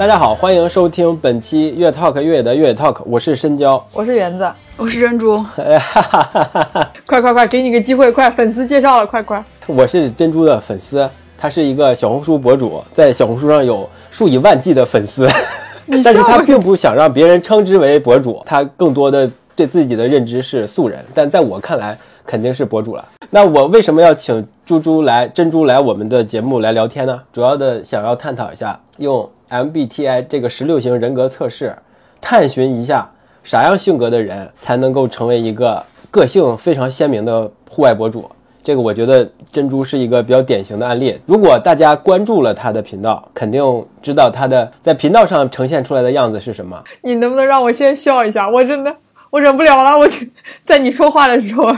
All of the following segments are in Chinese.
大家好，欢迎收听本期越 Talk 越野的越野 Talk，我是深交，我是园子，我是珍珠。快快快，给你个机会，快粉丝介绍了，快快。我是珍珠的粉丝，他是一个小红书博主，在小红书上有数以万计的粉丝，但是他并不想让别人称之为博主，他更多的对自己的认知是素人，但在我看来肯定是博主了。那我为什么要请猪猪来珍珠来我们的节目来聊天呢？主要的想要探讨一下用。MBTI 这个十六型人格测试，探寻一下啥样性格的人才能够成为一个个性非常鲜明的户外博主。这个我觉得珍珠是一个比较典型的案例。如果大家关注了他的频道，肯定知道他的在频道上呈现出来的样子是什么。你能不能让我先笑一下？我真的我忍不了了。我去在你说话的时候，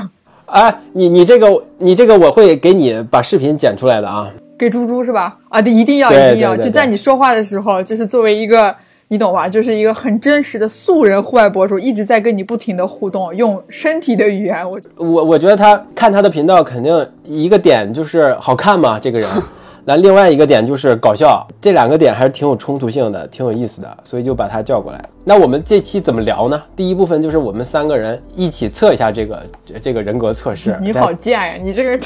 哎，你你这个你这个我会给你把视频剪出来的啊。给猪猪是吧？啊，对，一定要，一定要，就在你说话的时候，就是作为一个，你懂吧？就是一个很真实的素人户外博主，一直在跟你不停的互动，用身体的语言。我我我觉得他看他的频道，肯定一个点就是好看嘛，这个人。那另外一个点就是搞笑，这两个点还是挺有冲突性的，挺有意思的，所以就把他叫过来。那我们这期怎么聊呢？第一部分就是我们三个人一起测一下这个这个人格测试。你好贱呀，你这个人！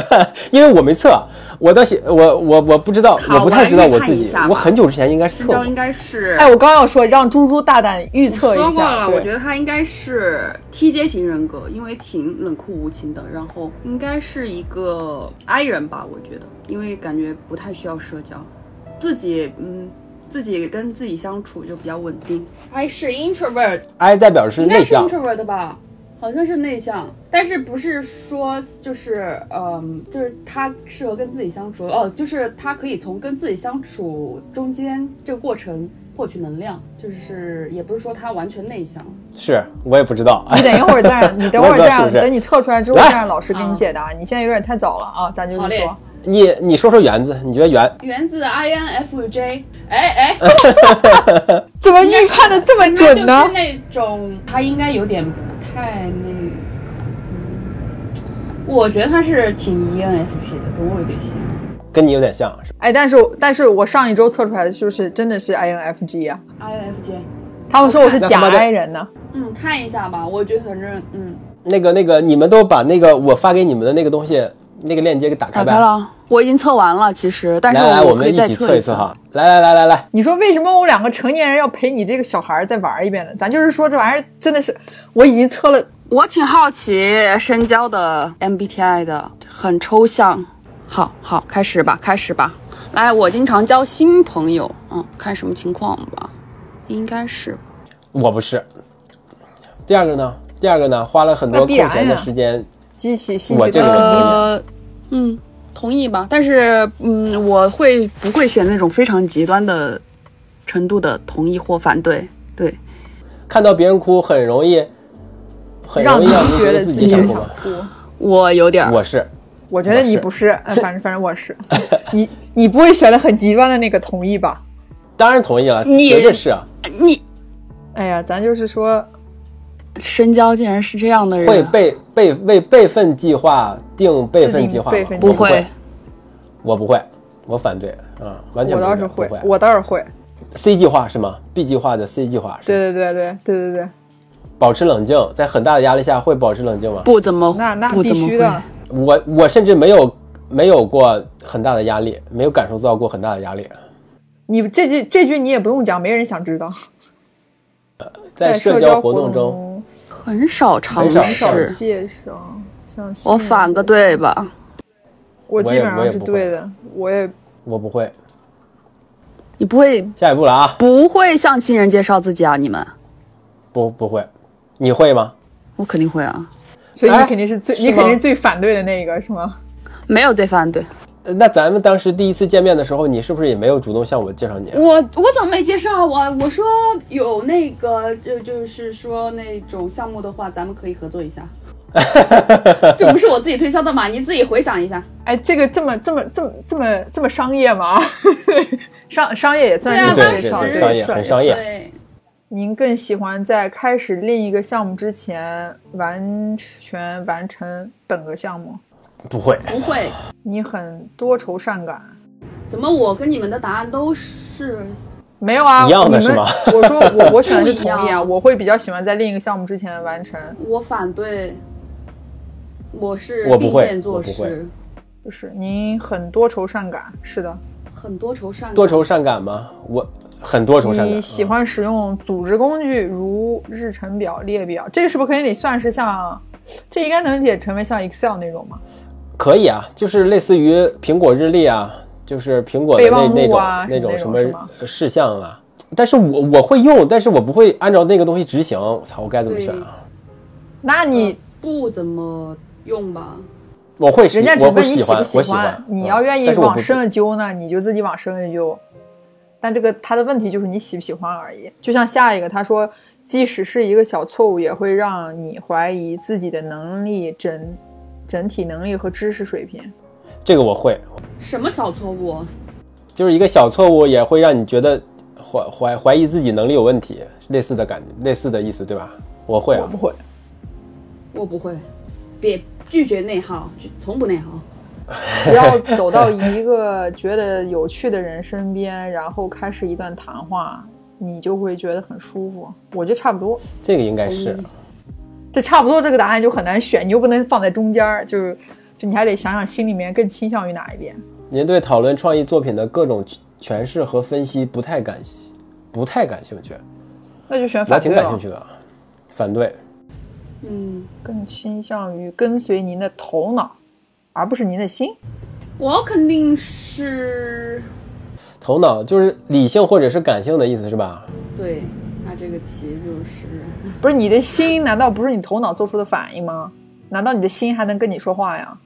因为我没测，我倒写我我我不知道，我不太知道我自己。我很久之前应该是测过，应该是。哎，我刚要说让猪猪大胆预测一下。说过了，我觉得他应该是 T J 型人格，因为挺冷酷无情的，然后应该是一个 I 人吧，我觉得。因为感觉不太需要社交，自己嗯，自己跟自己相处就比较稳定。I 是 introvert，I 代表是内向，introvert 吧？好像是内向，但是不是说就是嗯，就是他适合跟自己相处哦，就是他可以从跟自己相处中间这个过程获取能量，就是也不是说他完全内向。是我也不知道，你等一会儿再，你等会儿再，等你测出来之后再让老师给你解答。你现在有点太早了啊，咱就是说。你你说说原子，你觉得原原子 I N F J，哎哎，怎么预判的这么准呢？就是那种他应该有点不太那个，我觉得他是挺 E N F P 的，跟我有点像，跟你有点像是哎，但是但是我上一周测出来的就是真的是 I N F G 啊，I N F J，他们说我是假 I 人呢。嗯，看一下吧，我觉得反正嗯，那个那个，你们都把那个我发给你们的那个东西。那个链接给打开。打开了，我已经测完了。其实，但是来来，我们一起测一测哈。来来来来来，你说为什么我两个成年人要陪你这个小孩再玩一遍呢？咱就是说这玩意儿真的是，我已经测了。我挺好奇深交的 MBTI 的，很抽象。好好，开始吧，开始吧。来，我经常交新朋友，嗯，看什么情况吧。应该是，我不是。第二个呢？第二个呢？花了很多空闲的时间。激起兴趣的，嗯，同意吧？但是，嗯，我会不会选那种非常极端的程度的同意或反对？对，看到别人哭很容易，很容易让觉得自己想哭。我有点，我是，我觉得你不是，反正反正我是，你你不会选的很极端的那个同意吧？当然同意了，绝对是啊。你，哎呀，咱就是说。深交竟然是这样的人，会备备为备份计划定备份计划吗？不会，我不会，我反对，嗯，完全我倒是会，我倒是会。C 计划是吗？B 计划的 C 计划是？对对对对对对对。保持冷静，在很大的压力下会保持冷静吗？不怎么，那那必须的。我我甚至没有没有过很大的压力，没有感受到过很大的压力。你这句这句你也不用讲，没人想知道。在社交活动中，很少尝试介绍。我反个对吧？我基本上是对的。我也我不会。你不会下一步了啊？不会向亲人介绍自己啊？你们不不会？你会吗？我肯定会啊。所以你肯定是最你肯定最反对的那个是吗？没有最反对。那咱们当时第一次见面的时候，你是不是也没有主动向我介绍你？我我怎么没介绍我？我说有那个，就就是说那种项目的话，咱们可以合作一下。这不是我自己推销的嘛？你自己回想一下。哎，这个这么这么这么这么这么商业吗？商商业也算是对商业，商业很商业。对。您更喜欢在开始另一个项目之前完全完成本个项目？不会，不会。你很多愁善感。怎么我跟你们的答案都是没有啊？一样的是吗？我说我我选的是同意啊，我会比较喜欢在另一个项目之前完成。我反对。我是我不会，做事，不是您很多愁善感，是的，很多愁善多愁善感吗？我很多愁善感。你喜欢使用组织工具，如日程表、列表，这个是不是可以算是像？这应该能写成为像 Excel 那种吗？可以啊，就是类似于苹果日历啊，就是苹果的那那种那种什么事项啊。但是我我会用，但是我不会按照那个东西执行。我操，我该怎么选啊？那你不怎么。用吧，我会，人家只问你喜不喜欢，你要愿意往深了揪呢，你就自己往深了揪。但这个他的问题就是你喜不喜欢而已。就像下一个，他说，即使是一个小错误，也会让你怀疑自己的能力整整体能力和知识水平。这个我会。什么小错误？就是一个小错误也会让你觉得怀怀怀疑自己能力有问题，类似的感觉类似的意思，对吧？我会啊，我不会，我不会，别。拒绝内耗，从不内耗。只要走到一个 觉得有趣的人身边，然后开始一段谈话，你就会觉得很舒服。我觉得差不多。这个应该是。这差不多，这个答案就很难选，你又不能放在中间就是，就你还得想想心里面更倾向于哪一边。您对讨论创意作品的各种诠释和分析不太感，不太感兴趣。那就选反对。挺感兴趣的，反对。嗯，更倾向于跟随您的头脑，而不是您的心。我肯定是头脑，就是理性或者是感性的意思是吧？对，他这个题就是不是你的心？难道不是你头脑做出的反应吗？难道你的心还能跟你说话呀？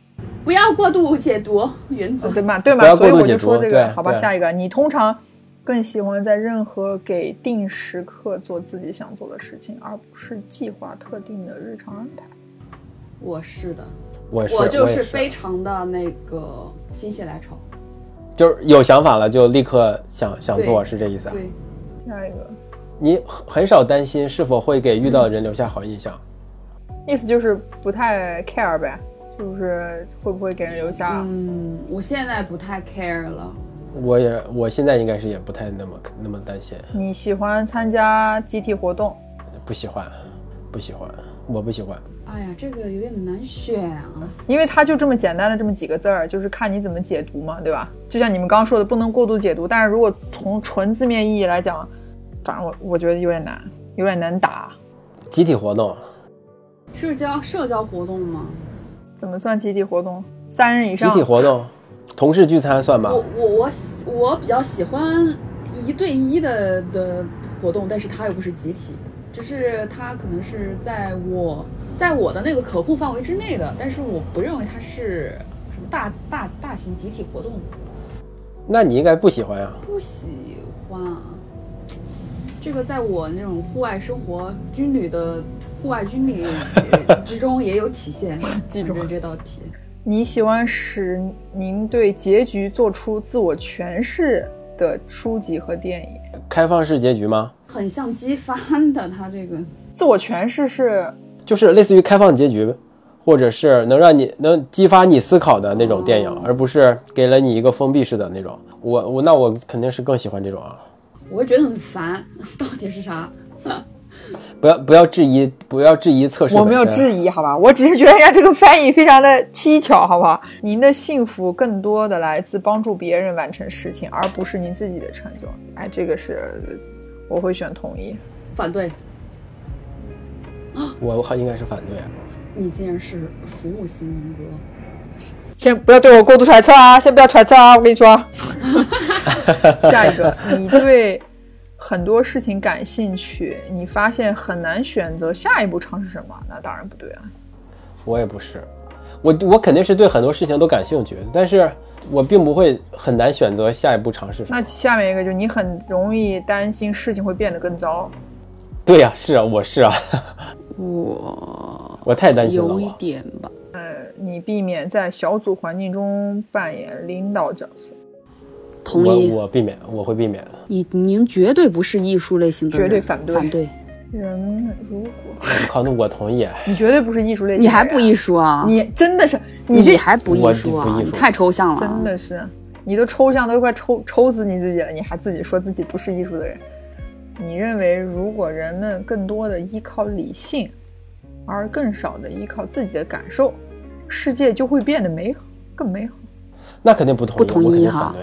不要过度解读原则，对吗？对吗？所以我就说这个，好吧，下一个，你通常。更喜欢在任何给定时刻做自己想做的事情，而不是计划特定的日常安排。我是的，我我就是非常的那个心血来潮，就是有想法了就立刻想想做，是这意思啊？对。下一个，你很少担心是否会给遇到的人留下好印象，意思就是不太 care 呗，就是会不会给人留下？嗯，我现在不太 care 了。我也，我现在应该是也不太那么那么担心。你喜欢参加集体活动？不喜欢，不喜欢，我不喜欢。哎呀，这个有点难选啊，因为它就这么简单的这么几个字儿，就是看你怎么解读嘛，对吧？就像你们刚刚说的，不能过度解读。但是如果从纯字面意义来讲，反正我我觉得有点难，有点难打。集体活动，社交社交活动吗？怎么算集体活动？三人以上。集体活动。同事聚餐算吗？我我我我比较喜欢一对一的的活动，但是它又不是集体，就是它可能是在我在我的那个可控范围之内的，但是我不认为它是什么大大大型集体活动。那你应该不喜欢呀？不喜欢啊，这个在我那种户外生活军旅的户外军旅之中也有体现。记住这道题。你喜欢使您对结局做出自我诠释的书籍和电影？开放式结局吗？很像机翻的，它这个自我诠释是就是类似于开放结局，或者是能让你能激发你思考的那种电影，而不是给了你一个封闭式的那种。我我那我肯定是更喜欢这种啊。我会觉得很烦，到底是啥？不要不要质疑，不要质疑测试。我没有质疑，好吧，我只是觉得人家这个翻译非常的蹊跷，好不好？您的幸福更多的来自帮助别人完成事情，而不是您自己的成就。哎，这个是我会选同意，反对。啊，我我应该是反对。你竟然是服务型人格。先不要对我过度揣测啊！先不要揣测啊！我跟你说。下一个，你对。很多事情感兴趣，你发现很难选择下一步尝试什么？那当然不对啊。我也不是，我我肯定是对很多事情都感兴趣，但是我并不会很难选择下一步尝试什么。那下面一个就是你很容易担心事情会变得更糟。对呀，是啊，我是啊，我 我太担心了。有一点吧。呃，你避免在小组环境中扮演领导角色。同意。我我避免，我会避免。你您绝对不是艺术类型的人，绝对反对。反对。人如果，靠，那我同意。你绝对不是艺术类型。你还不艺术啊？你真的是，你这还不艺术啊？太抽象了。真的是，你都抽象都快抽抽死你自己了，你还自己说自己不是艺术的人。你认为，如果人们更多的依靠理性，而更少的依靠自己的感受，世界就会变得美好，更美好？那肯定不同意，不同意哈。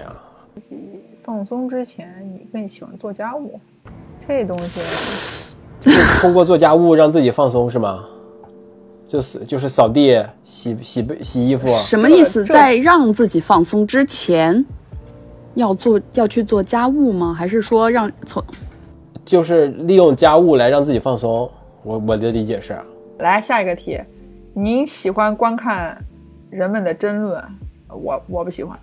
自己放松之前，你更喜欢做家务，这东西。通过做家务让自己放松是吗？就是就是扫地、洗洗被、洗衣服。什么意思？在让自己放松之前，要做要去做家务吗？还是说让从？就是利用家务来让自己放松。我我的理解是。来下一个题，您喜欢观看人们的争论？我我不喜欢。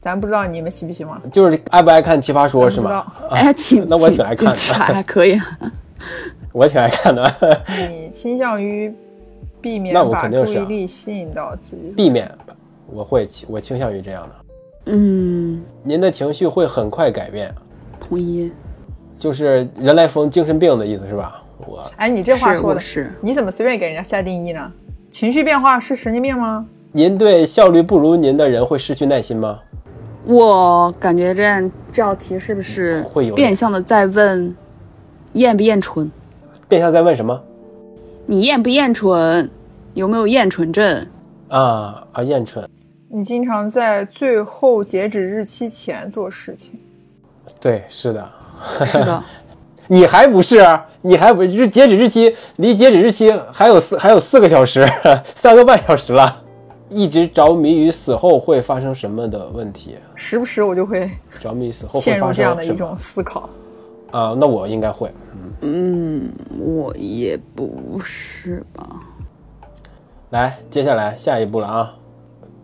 咱不知道你们喜不喜欢？就是爱不爱看奇葩说是吗？哎，挺那我挺爱看的，还可以。我挺爱看的。你倾向于避免把注意力吸引到自己？避免，我会，我倾向于这样的。嗯，您的情绪会很快改变。同意。就是人来疯，精神病的意思是吧？我，哎，你这话说的是？你怎么随便给人家下定义呢？情绪变化是神经病吗？您对效率不如您的人会失去耐心吗？我感觉这样这道题是不是会有变相的在问厌不厌蠢？变相在问什么？你厌不厌蠢？有没有厌蠢症？啊啊，厌蠢。你经常在最后截止日期前做事情。对，是的，是的。你还不是？你还不是截止日期？离截止日期还有四还有四个小时，三个半小时了。一直着迷于死后会发生什么的问题。时不时我就会着迷于死后陷入这样的一种思考。啊，那我应该会。嗯，我也不是吧。来，接下来下一步了啊！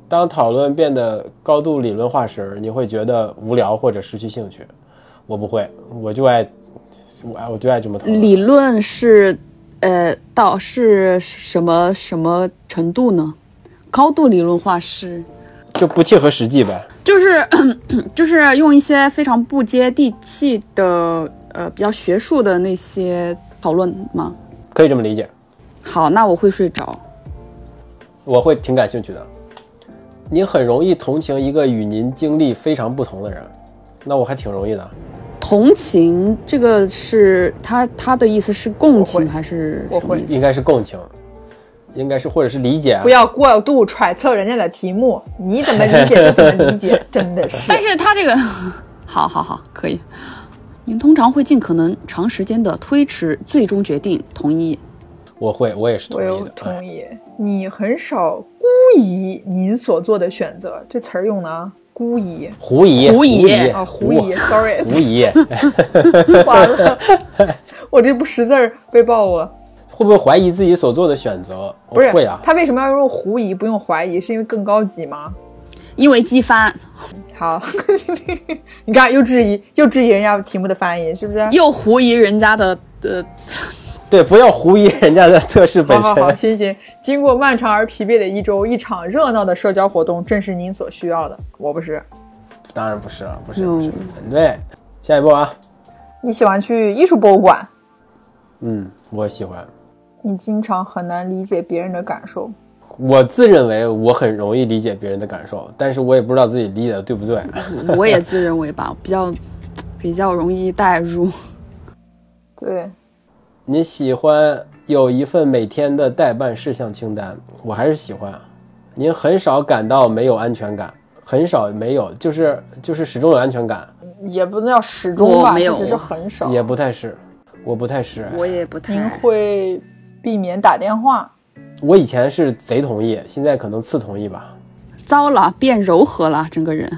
当讨论变得高度理论化时，你会觉得无聊或者失去兴趣。我不会，我就爱，我爱，我就爱这么讨论。理论是，呃，到是什么什么程度呢？高度理论化是，就不切合实际呗。就是 就是用一些非常不接地气的。呃，比较学术的那些讨论吗？可以这么理解。好，那我会睡着。我会挺感兴趣的。您很容易同情一个与您经历非常不同的人，那我还挺容易的。同情这个是他他的意思是共情还是？我会应该是共情，应该是或者是理解。不要过度揣测人家的题目，你怎么理解就怎么理解，真的是。但是他这个，好好好，可以。您通常会尽可能长时间的推迟最终决定，同意？我会，我也是同意的。同意。你很少孤疑您所做的选择，这词儿用的估疑，狐疑，狐疑啊，狐疑，sorry，狐疑。完了，我这不识字儿被爆了。会不会怀疑自己所做的选择？不是，会啊。他为什么要用狐疑不用怀疑？是因为更高级吗？因为机翻。好，你看又质疑又质疑人家题目的翻译，是不是？又狐疑人家的的，对，不要狐疑人家的测试本身。好好好，行行。经过漫长而疲惫的一周，一场热闹的社交活动正是您所需要的。我不是，当然不是了，不是不是。对，下一步啊。你喜欢去艺术博物馆？嗯，我喜欢。你经常很难理解别人的感受。我自认为我很容易理解别人的感受，但是我也不知道自己理解的对不对。我 也自认为吧，比较比较容易代入。对，你喜欢有一份每天的待办事项清单，我还是喜欢。您很少感到没有安全感，很少没有，就是就是始终有安全感，也不能叫始终吧，没有，只是很少，也不太是，我不太是，我也不太。您会避免打电话。我以前是贼同意，现在可能次同意吧。糟了，变柔和了，整个人。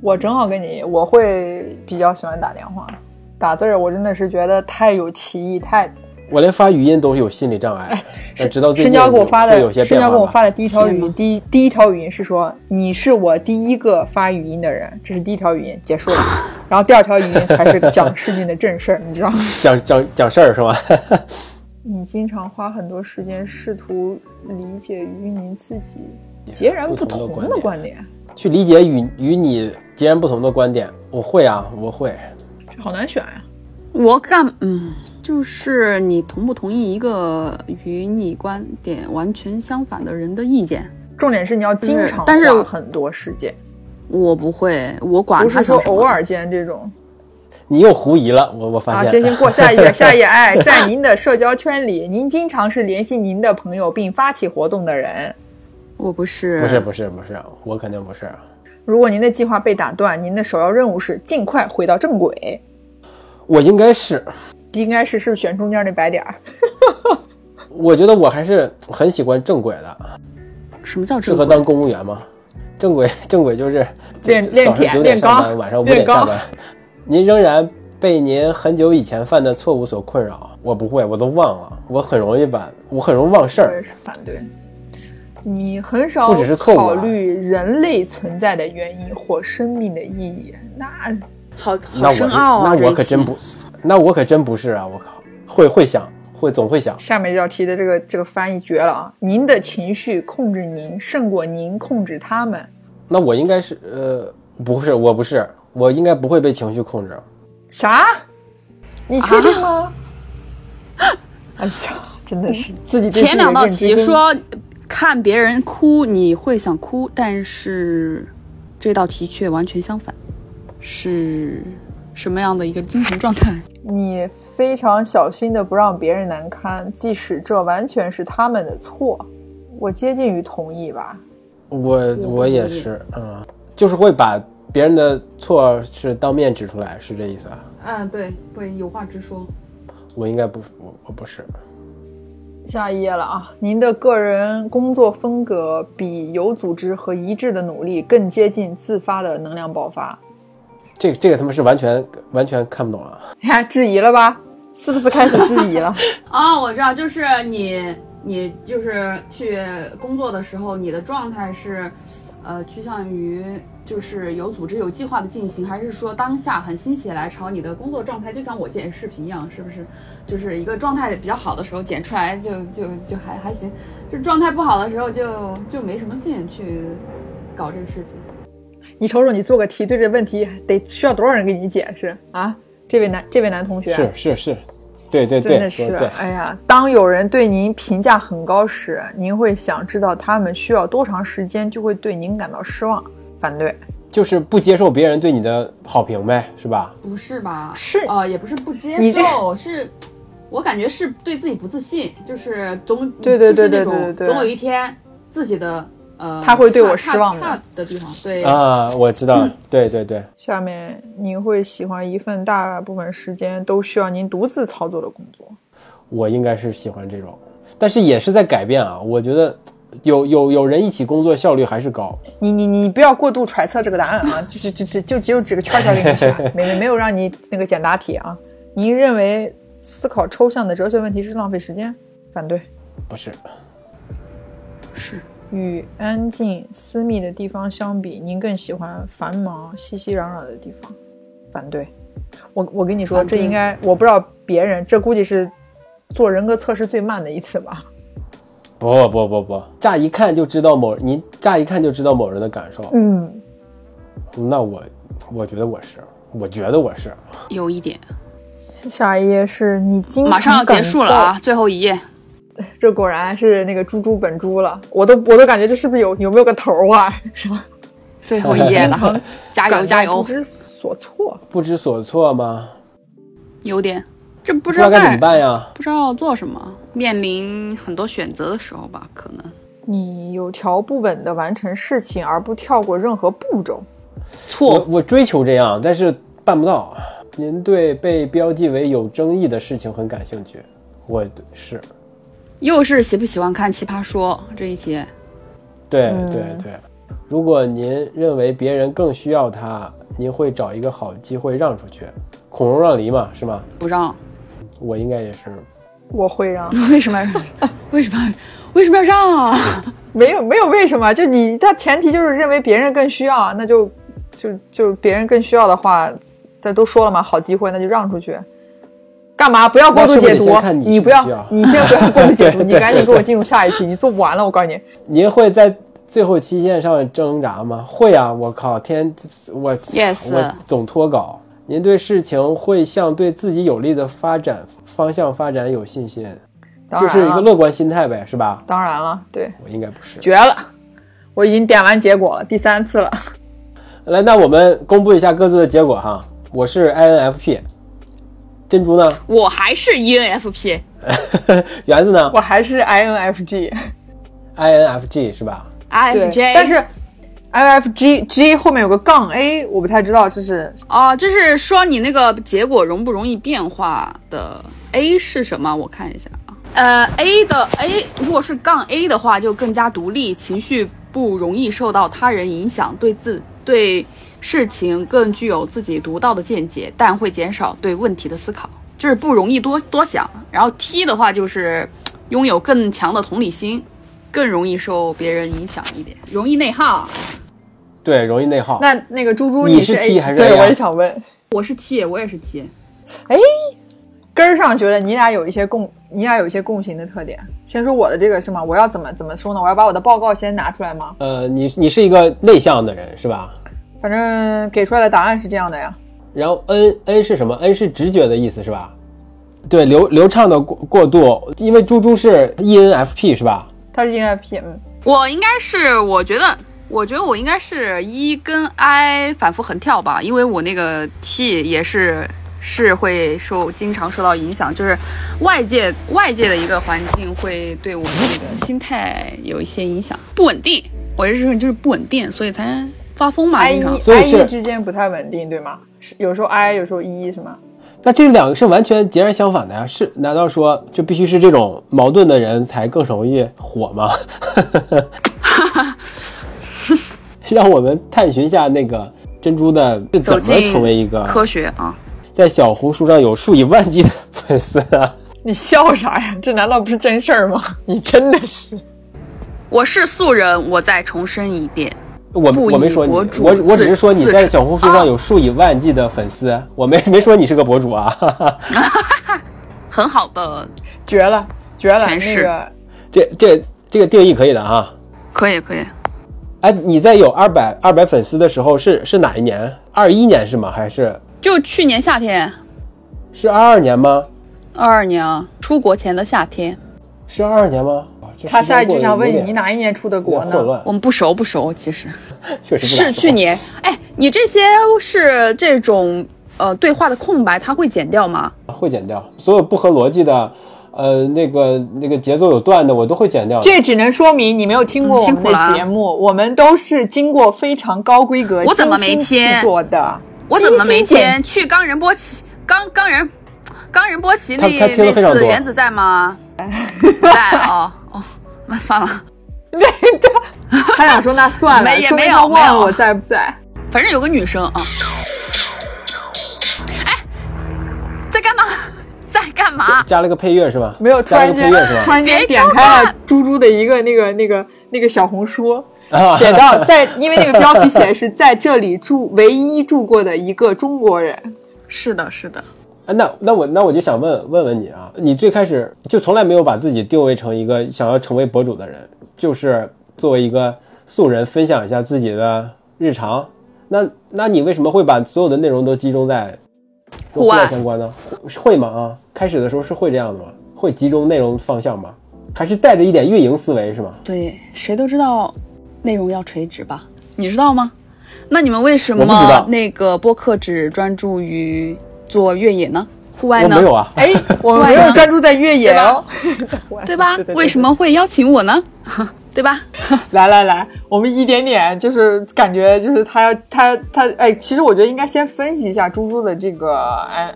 我正好跟你，我会比较喜欢打电话，打字儿我真的是觉得太有歧义，太我连发语音都是有心理障碍，直到最近深交给我发的，深交给我。发的，呃直到最深近交给我发的，会有些深交给我变化吧。发的第一条语音，第一第一条语音是说你是我第一个发语音的人，这是第一条语音结束了，然后第二条语音才是讲事情的正事儿，你知道吗？讲讲讲事儿是吗？你经常花很多时间试图理解与你自己截然不同的观点，去理解与与你截然不同的观点，我会啊，我会。这好难选呀、我干，嗯，就是你同不同意一个与你观点完全相反的人的意见？重点是你要经常但是花很多事件，我不会，我管不是说偶尔间这种。你又狐疑了，我我发啊，现。行行，过下一页，下一页。哎，在您的社交圈里，您经常是联系您的朋友并发起活动的人。我不是，不是不是不是，我肯定不是。如果您的计划被打断，您的首要任务是尽快回到正轨。我应该是，应该是是不是选中间那白点儿？我觉得我还是很喜欢正轨的，什么叫？适合当公务员吗？正轨 正轨就是练练早上铁九点上班，晚上五点下班。您仍然被您很久以前犯的错误所困扰。我不会，我都忘了，我很容易把，我很容易忘事儿我也。是反对。你很少不只是错误啊考虑人类存在的原因或生命的意义，那好好深奥啊！那我可真不，那我可真不是啊！我靠，会会想，会总会想。下面这道题的这个这个翻译绝了啊！您的情绪控制您，胜过您控制他们。那我应该是呃，不是，我不是，我应该不会被情绪控制。啥？你确定吗？哎呀，真的是自己自己前两道题说看别人哭你会想哭，但是这道题却完全相反，是什么样的一个精神状态？你非常小心的不让别人难堪，即使这完全是他们的错。我接近于同意吧。我我也是，嗯，就是会把别人的错是当面指出来，是这意思啊？嗯，对，会有话直说。我应该不，我我不是。下一页了啊！您的个人工作风格比有组织和一致的努力更接近自发的能量爆发。这个这个他们是完全完全看不懂啊！你看质疑了吧？是不是开始质疑了？哦，我知道，就是你，你就是去工作的时候，你的状态是，呃，趋向于就是有组织、有计划的进行，还是说当下很心血来潮，你的工作状态就像我剪视频一样，是不是？就是一个状态比较好的时候剪出来就就就还还行，就状态不好的时候就就没什么劲去搞这个事情。你瞅瞅，你做个题对这问题得需要多少人给你解释啊？这位男这位男同学是是是，对对对，真的是哎呀，当有人对您评价很高时，您会想知道他们需要多长时间就会对您感到失望。反对，就是不接受别人对你的好评呗，是吧？不是吧？是呃，也不是不接你这受，是我感觉是对自己不自信，就是总对对对对对总有一天自己的呃，他会对我失望的差差的地方，对，啊，我知道，对对对，下面您会喜欢一份大部分时间都需要您独自操作的工作。我应该是喜欢这种，但是也是在改变啊。我觉得有有有人一起工作效率还是高。你你你不要过度揣测这个答案啊，就是就就就只有这个圈圈给你选，没没有让你那个简答题啊。您认为思考抽象的哲学问题是浪费时间？反对。不是，是与安静私密的地方相比，您更喜欢繁忙熙熙攘攘的地方？反对。我我跟你说，这应该我不知道别人，这估计是做人格测试最慢的一次吧。不不不不，乍一看就知道某你乍一看就知道某人的感受。嗯，那我我觉得我是，我觉得我是。有一点。下一页是你经常马上要结束了啊，最后一页。到！这果然是那个猪猪本猪了，我都我都感觉这是不是有有没有个头啊？是吧？最后一页了，加油加油！不知所措。不知所措吗？有点，这不不知道该怎么办呀？不知道做什么，面临很多选择的时候吧，可能你有条不紊地完成事情，而不跳过任何步骤。我错。我追求这样，但是办不到。您对被标记为有争议的事情很感兴趣，我是，又是喜不喜欢看《奇葩说》这一题？对嗯对对。如果您认为别人更需要他，您会找一个好机会让出去，孔融让梨嘛，是吗？不让。我应该也是我会让。为什么？为什么？为什么要让啊？没有没有为什么？就你，他前提就是认为别人更需要，那就就就别人更需要的话，这都说了嘛，好机会那就让出去。干嘛？不要过度解读。你不要，你先不要过度解读，你赶紧给我进入下一题。你做不完了，我告诉你。您会在最后期限上挣扎吗？会啊！我靠，天，我 yes，我总脱稿。您对事情会向对自己有利的发展方向发展有信心，就是一个乐观心态呗，是吧？当然了，对我应该不是。绝了！我已经点完结果了，第三次了。来，那我们公布一下各自的结果哈。我是 INFP。珍珠呢？我还是 ENFP。园子呢？我还是 INFG。INFG 是吧？INFJ。但是 INFG G 后面有个杠 A，我不太知道这是哦，就是说你那个结果容不容易变化的 A 是什么？我看一下啊。呃，A 的 A 如果是杠 A 的话，就更加独立，情绪不容易受到他人影响，对自对。事情更具有自己独到的见解，但会减少对问题的思考，就是不容易多多想。然后 T 的话就是拥有更强的同理心，更容易受别人影响一点，容易内耗。对，容易内耗。那那个猪猪，你是 T 还是？对，我也想问，我是 T，我也是 T。哎，根儿上觉得你俩有一些共，你俩有一些共性的特点。先说我的这个是吗？我要怎么怎么说呢？我要把我的报告先拿出来吗？呃，你你是一个内向的人是吧？反正给出来的答案是这样的呀，然后 N N 是什么？N 是直觉的意思是吧？对，流流畅的过过渡，因为猪猪是 E N F P 是吧？他是 E N F P，嗯，我应该是，我觉得，我觉得我应该是 E 跟 I 反复横跳吧，因为我那个 T 也是是会受经常受到影响，就是外界外界的一个环境会对我这个心态有一些影响，不稳定，我是说就是不稳定，所以才。发疯嘛，I I E 之间不太稳定，对吗？是有时候 I 有时候 E 是吗？那这两个是完全截然相反的呀？是？难道说就必须是这种矛盾的人才更容易火吗？让我们探寻一下那个珍珠的是怎么成为一个科学啊？在小红书上有数以万计的粉丝啊！你笑啥呀？这难道不是真事儿吗？你真的是？我是素人，我再重申一遍。我我没说你，我我只是说你在小红书上有数以万计的粉丝，我没没说你是个博主啊，很好的，绝了绝了，是这这这个定义可以的啊，可以可以，哎，你在有二百二百粉丝的时候是是哪一年？二一年是吗？还是就去年夏天？是二二年吗？二二年啊，出国前的夏天，是二二年吗？他下一句想问你，你哪一年出的国呢？我们不熟不熟，其实 确实是去年。哎，你这些是这种呃对话的空白，他会剪掉吗？会剪掉，所有不合逻辑的，呃，那个那个节奏有断的，我都会剪掉。这只能说明你没有听过我们的节目，我们都是经过非常高规格、我怎么没听做的？我怎么没听？去冈仁波齐，冈冈仁冈仁波齐那那次原子在吗？在哦哦。那算了，对的。他想说那算了，也没有忘了我在不在。反正有个女生啊。哎，在干嘛？在干嘛？加了个配乐是吧？没有，突然间突然间点开了猪猪的一个那个那个那个小红书，写到在，因为那个标题写的是在这里住唯一住过的一个中国人。是的，是的。啊，那那我那我就想问问问你啊，你最开始就从来没有把自己定位成一个想要成为博主的人，就是作为一个素人分享一下自己的日常。那那你为什么会把所有的内容都集中在户外相关呢？会吗？啊，开始的时候是会这样的吗？会集中内容方向吗？还是带着一点运营思维是吗？对，谁都知道内容要垂直吧？你知道吗？那你们为什么那个播客只专注于？做越野呢？户外呢？没有啊。哎，我没有专注在越野哦，对吧？为什么会邀请我呢？对吧？来来来，我们一点点就是感觉就是他要他他哎，其实我觉得应该先分析一下猪猪的这个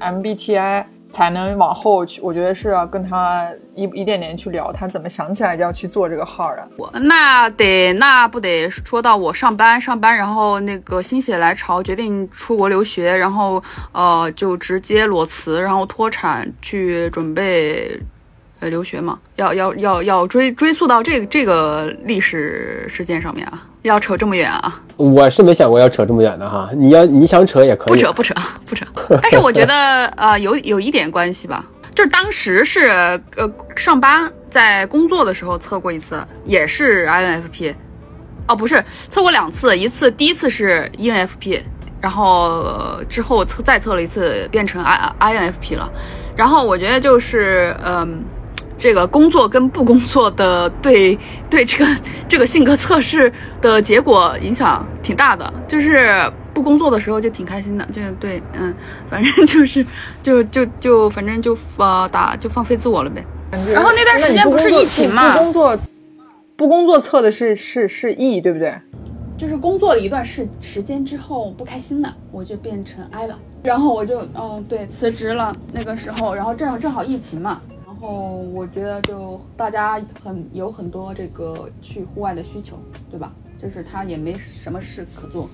M MBTI。才能往后去，我觉得是要跟他一一点点去聊，他怎么想起来就要去做这个号的。我那得那不得说到我上班上班，然后那个心血来潮决定出国留学，然后呃就直接裸辞，然后脱产去准备呃留学嘛，要要要要追追溯到这个这个历史事件上面啊，要扯这么远啊？我是没想过要扯这么远的哈，你要你想扯也可以，不扯不扯不扯。但是我觉得呃有有一点关系吧，就是当时是呃上班在工作的时候测过一次，也是 INFP，哦不是测过两次，一次第一次是 ENFP。然后之后测再测了一次，变成 I INFP 了。然后我觉得就是，嗯，这个工作跟不工作的对 对这个这个性格测试的结果影响挺大的。就是不工作的时候就挺开心的，就是对，嗯，反正就是就就就反正就呃打就放飞自我了呗。然后那段时间不是疫情嘛？不工作不工作测的是是是 E 对不对？就是工作了一段时时间之后不开心了，我就变成 I 了，然后我就嗯对辞职了那个时候，然后正正好疫情嘛，然后我觉得就大家很有很多这个去户外的需求，对吧？就是他也没什么事可做，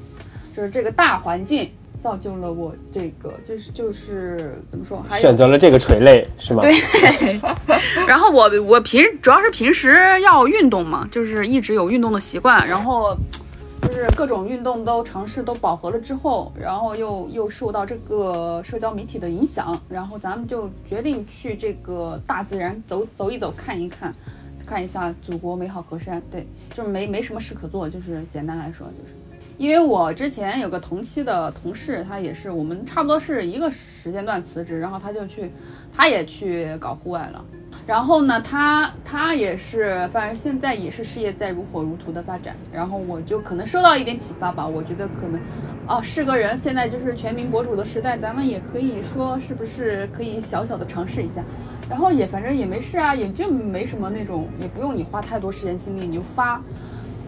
就是这个大环境造就了我这个就是就是怎么说，还选择了这个垂类是吗？对，然后我我平主要是平时要运动嘛，就是一直有运动的习惯，然后。就是各种运动都尝试都饱和了之后，然后又又受到这个社交媒体的影响，然后咱们就决定去这个大自然走走一走，看一看，看一下祖国美好河山。对，就是没没什么事可做，就是简单来说就是，因为我之前有个同期的同事，他也是我们差不多是一个时间段辞职，然后他就去，他也去搞户外了。然后呢，他他也是，反正现在也是事业在如火如荼的发展。然后我就可能受到一点启发吧，我觉得可能，哦，是个人，现在就是全民博主的时代，咱们也可以说是不是可以小小的尝试一下。然后也反正也没事啊，也就没什么那种，也不用你花太多时间精力，你就发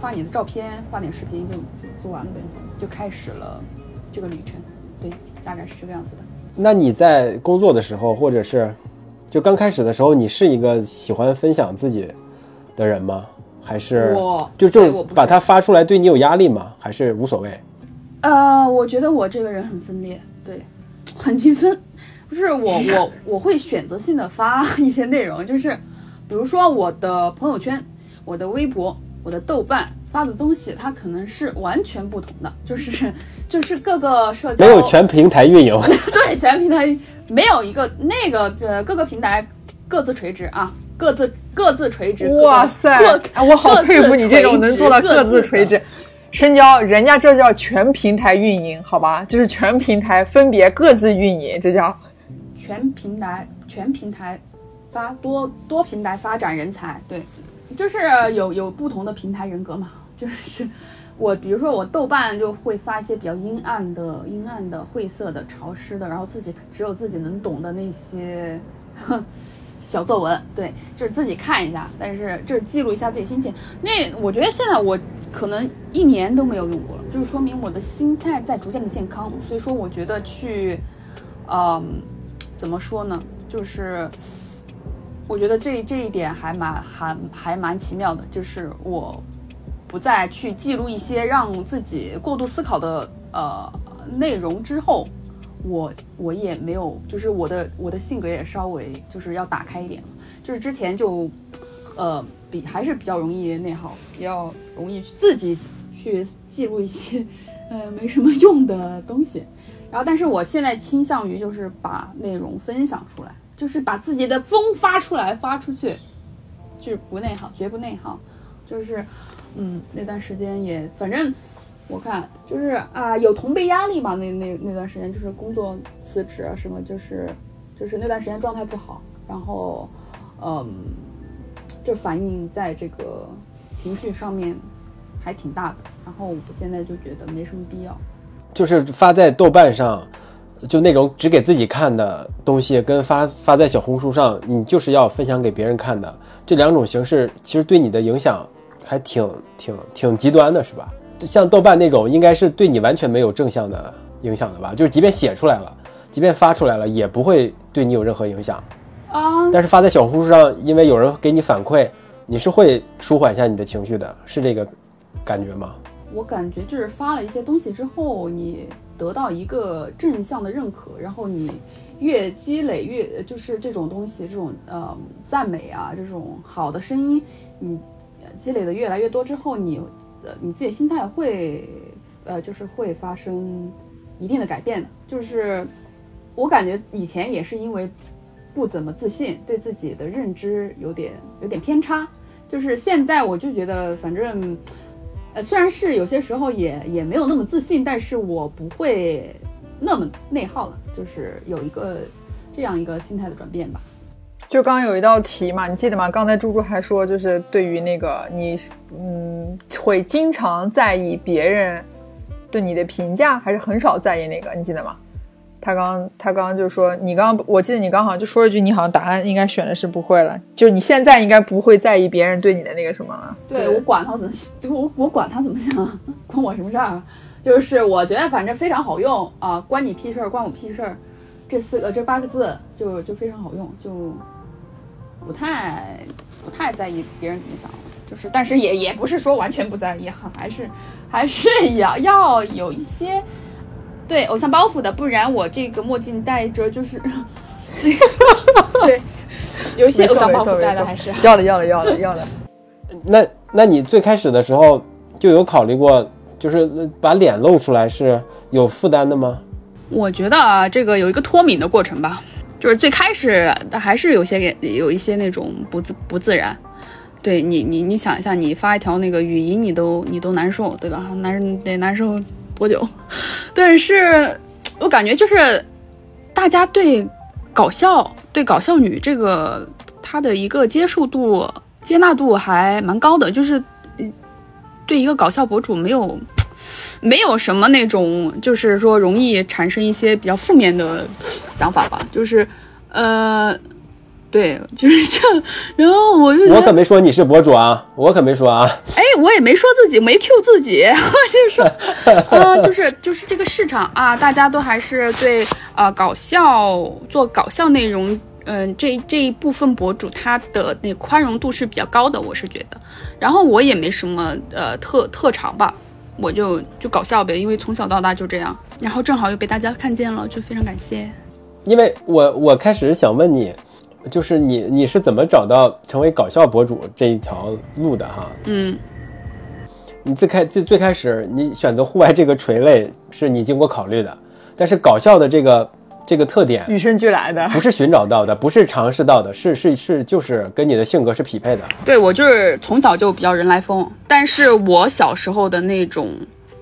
发你的照片，发点视频就做完了呗，就开始了这个旅程。对，大概是这个样子的。那你在工作的时候，或者是？就刚开始的时候，你是一个喜欢分享自己的人吗？还是就就把它发出来对你有压力吗？还是无所谓？呃，我觉得我这个人很分裂，对，很精分。不是我 我我会选择性的发一些内容，就是比如说我的朋友圈、我的微博、我的豆瓣发的东西，它可能是完全不同的，就是就是各个社交没有全平台运营，对，全平台。没有一个那个呃各个平台各自垂直啊，各自各自垂直。哇塞，我好佩服你这种能做到各自垂直。深交，人家这叫全平台运营，好吧？就是全平台分别各自运营，这叫全平台全平台发多多平台发展人才。对，就是有有不同的平台人格嘛，就是。我比如说，我豆瓣就会发一些比较阴暗的、阴暗的、晦涩的、潮湿的，然后自己只有自己能懂的那些小作文，对，就是自己看一下，但是就是记录一下自己心情。那我觉得现在我可能一年都没有用过了，就是说明我的心态在逐渐的健康。所以说，我觉得去，嗯，怎么说呢？就是我觉得这这一点还蛮还还蛮奇妙的，就是我。不再去记录一些让自己过度思考的呃内容之后，我我也没有，就是我的我的性格也稍微就是要打开一点就是之前就，呃比还是比较容易内耗，比较容易自己去记录一些呃没什么用的东西，然后但是我现在倾向于就是把内容分享出来，就是把自己的风发出来发出去，就是不内耗，绝不内耗，就是。嗯，那段时间也反正，我看就是啊，有同辈压力嘛。那那那段时间就是工作辞职啊，什么就是就是那段时间状态不好，然后嗯，就反映在这个情绪上面还挺大的。然后我现在就觉得没什么必要。就是发在豆瓣上，就那种只给自己看的东西，跟发发在小红书上，你就是要分享给别人看的这两种形式，其实对你的影响。还挺挺挺极端的，是吧？像豆瓣那种，应该是对你完全没有正向的影响的吧？就是即便写出来了，即便发出来了，也不会对你有任何影响啊。但是发在小红书上，因为有人给你反馈，你是会舒缓一下你的情绪的，是这个感觉吗？我感觉就是发了一些东西之后，你得到一个正向的认可，然后你越积累越就是这种东西，这种呃赞美啊，这种好的声音，你积累的越来越多之后，你呃你自己心态会呃就是会发生一定的改变的。就是我感觉以前也是因为不怎么自信，对自己的认知有点有点偏差，就是现在我就觉得反正。呃，虽然是有些时候也也没有那么自信，但是我不会那么内耗了，就是有一个这样一个心态的转变吧。就刚刚有一道题嘛，你记得吗？刚才猪猪还说，就是对于那个你，嗯，会经常在意别人对你的评价，还是很少在意那个？你记得吗？他刚他刚刚就说，你刚我记得你刚好像就说了一句，你好像答案应该选的是不会了，就是你现在应该不会在意别人对你的那个什么了。对我管他怎么，我我管他怎么想，关我什么事儿？就是我觉得反正非常好用啊，关你屁事儿，关我屁事儿，这四个这八个字就就非常好用，就不太不太在意别人怎么想，就是但是也也不是说完全不在意哈，还是还是要要有一些。对偶像包袱的，不然我这个墨镜戴着就是这个，对，有一些偶像包袱在的，还是要的，要的，要的，要的。那那你最开始的时候就有考虑过，就是把脸露出来是有负担的吗？我觉得啊，这个有一个脱敏的过程吧，就是最开始还是有些有一些那种不自不自然。对你，你你想一下，你发一条那个语音，你都你都难受，对吧？难得难受。多久？但是我感觉就是大家对搞笑、对搞笑女这个她的一个接受度、接纳度还蛮高的，就是对一个搞笑博主没有没有什么那种，就是说容易产生一些比较负面的想法吧，就是呃。对，就是这样。然后我就我可没说你是博主啊，我可没说啊。哎，我也没说自己，没 Q 自己，我 就是说，呃，就是就是这个市场啊，大家都还是对呃搞笑做搞笑内容，嗯，这这一部分博主他的那宽容度是比较高的，我是觉得。然后我也没什么呃特特长吧，我就就搞笑呗，因为从小到大就这样。然后正好又被大家看见了，就非常感谢。因为我我开始想问你。就是你，你是怎么找到成为搞笑博主这一条路的哈？嗯，你最开最最开始，你选择户外这个垂类是你经过考虑的，但是搞笑的这个这个特点与生俱来的，不是寻找到的，不是尝试到的，是是是，就是跟你的性格是匹配的。对我就是从小就比较人来疯，但是我小时候的那种，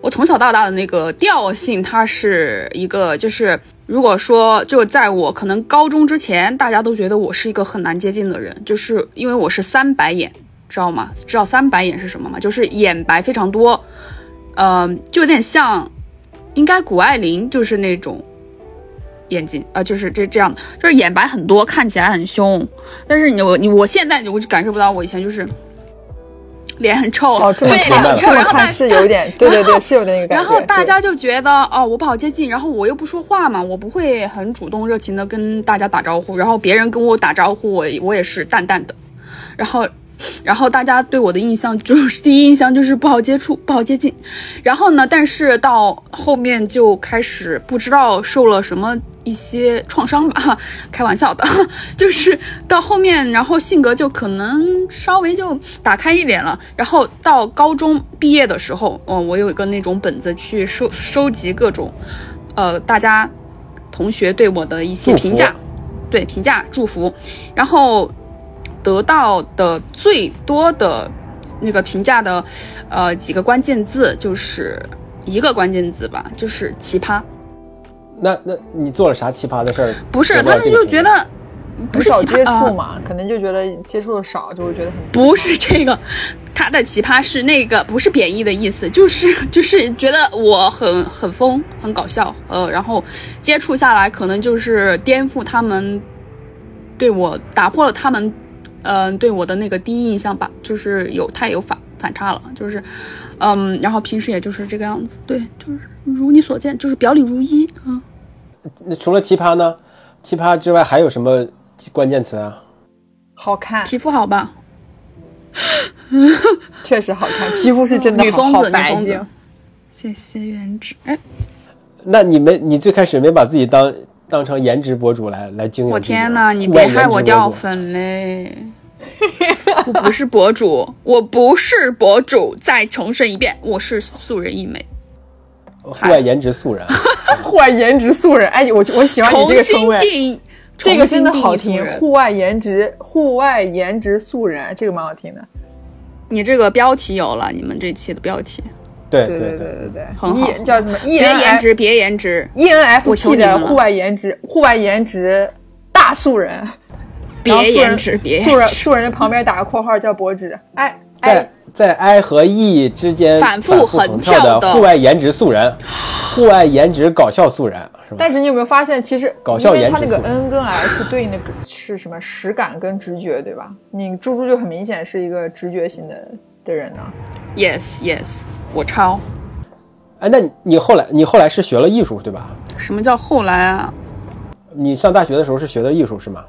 我从小到大的那个调性，它是一个就是。如果说就在我可能高中之前，大家都觉得我是一个很难接近的人，就是因为我是三白眼，知道吗？知道三白眼是什么吗？就是眼白非常多，嗯，就有点像，应该谷爱凌就是那种眼睛，呃，就是这这样的，就是眼白很多，看起来很凶。但是你我你我现在我就感受不到，我以前就是。脸很臭，对，脸很臭，然后是有点，对对对，是有点那个感觉。然后大家就觉得，哦，我不好接近，然后我又不说话嘛，我不会很主动热情的跟大家打招呼，然后别人跟我打招呼，我我也是淡淡的，然后。然后大家对我的印象就是第一印象就是不好接触，不好接近。然后呢，但是到后面就开始不知道受了什么一些创伤吧，开玩笑的，就是到后面，然后性格就可能稍微就打开一点了。然后到高中毕业的时候，嗯，我有一个那种本子去收收集各种，呃，大家同学对我的一些评价，对评价祝福，然后。得到的最多的那个评价的，呃，几个关键字就是一个关键字吧，就是奇葩。那那你做了啥奇葩的事儿？不是，他们就觉得不是接触嘛，可能就觉得接触的少，就会觉得很不是这个，他的奇葩是那个不是贬义的意思，就是 就是觉得我很很疯，很搞笑，呃，然后接触下来可能就是颠覆他们对我，打破了他们。嗯，对我的那个第一印象吧，就是有太有反反差了，就是，嗯，然后平时也就是这个样子，对，就是如你所见，就是表里如一啊。那除了奇葩呢？奇葩之外还有什么关键词啊？好看，皮肤好吧？确实好看，皮肤是真的女疯子，女疯子，谢谢原值。那你没，你最开始没把自己当当成颜值博主来来经营？我天哪，你别害我掉粉嘞！我不是博主，我不是博主。再重申一遍，我是素人一枚。户外颜值素人，户外颜值素人。哎，我我喜欢你这个称谓，这个真的好听。户外颜值，户外颜值素人，这个蛮好听的。你这个标题有了，你们这期的标题。对对对对对对，很好。叫什么？别颜值，别颜值。E N F P 的户外颜值，户外颜值大素人。别颜值，别素人素人的旁边打个括号叫博指。哎，在在 I 和 E 之间反复横跳的户外颜值素人，户外颜值搞笑素人，是吧？但是你有没有发现，其实搞笑颜值，它那个 N 跟 S 对应的是什么？实感跟直觉，对吧？你猪猪就很明显是一个直觉型的的人呢。Yes, yes。我抄，哎，那你后来你后来是学了艺术对吧？什么叫后来啊？你上大学的时候是学的艺术是吗？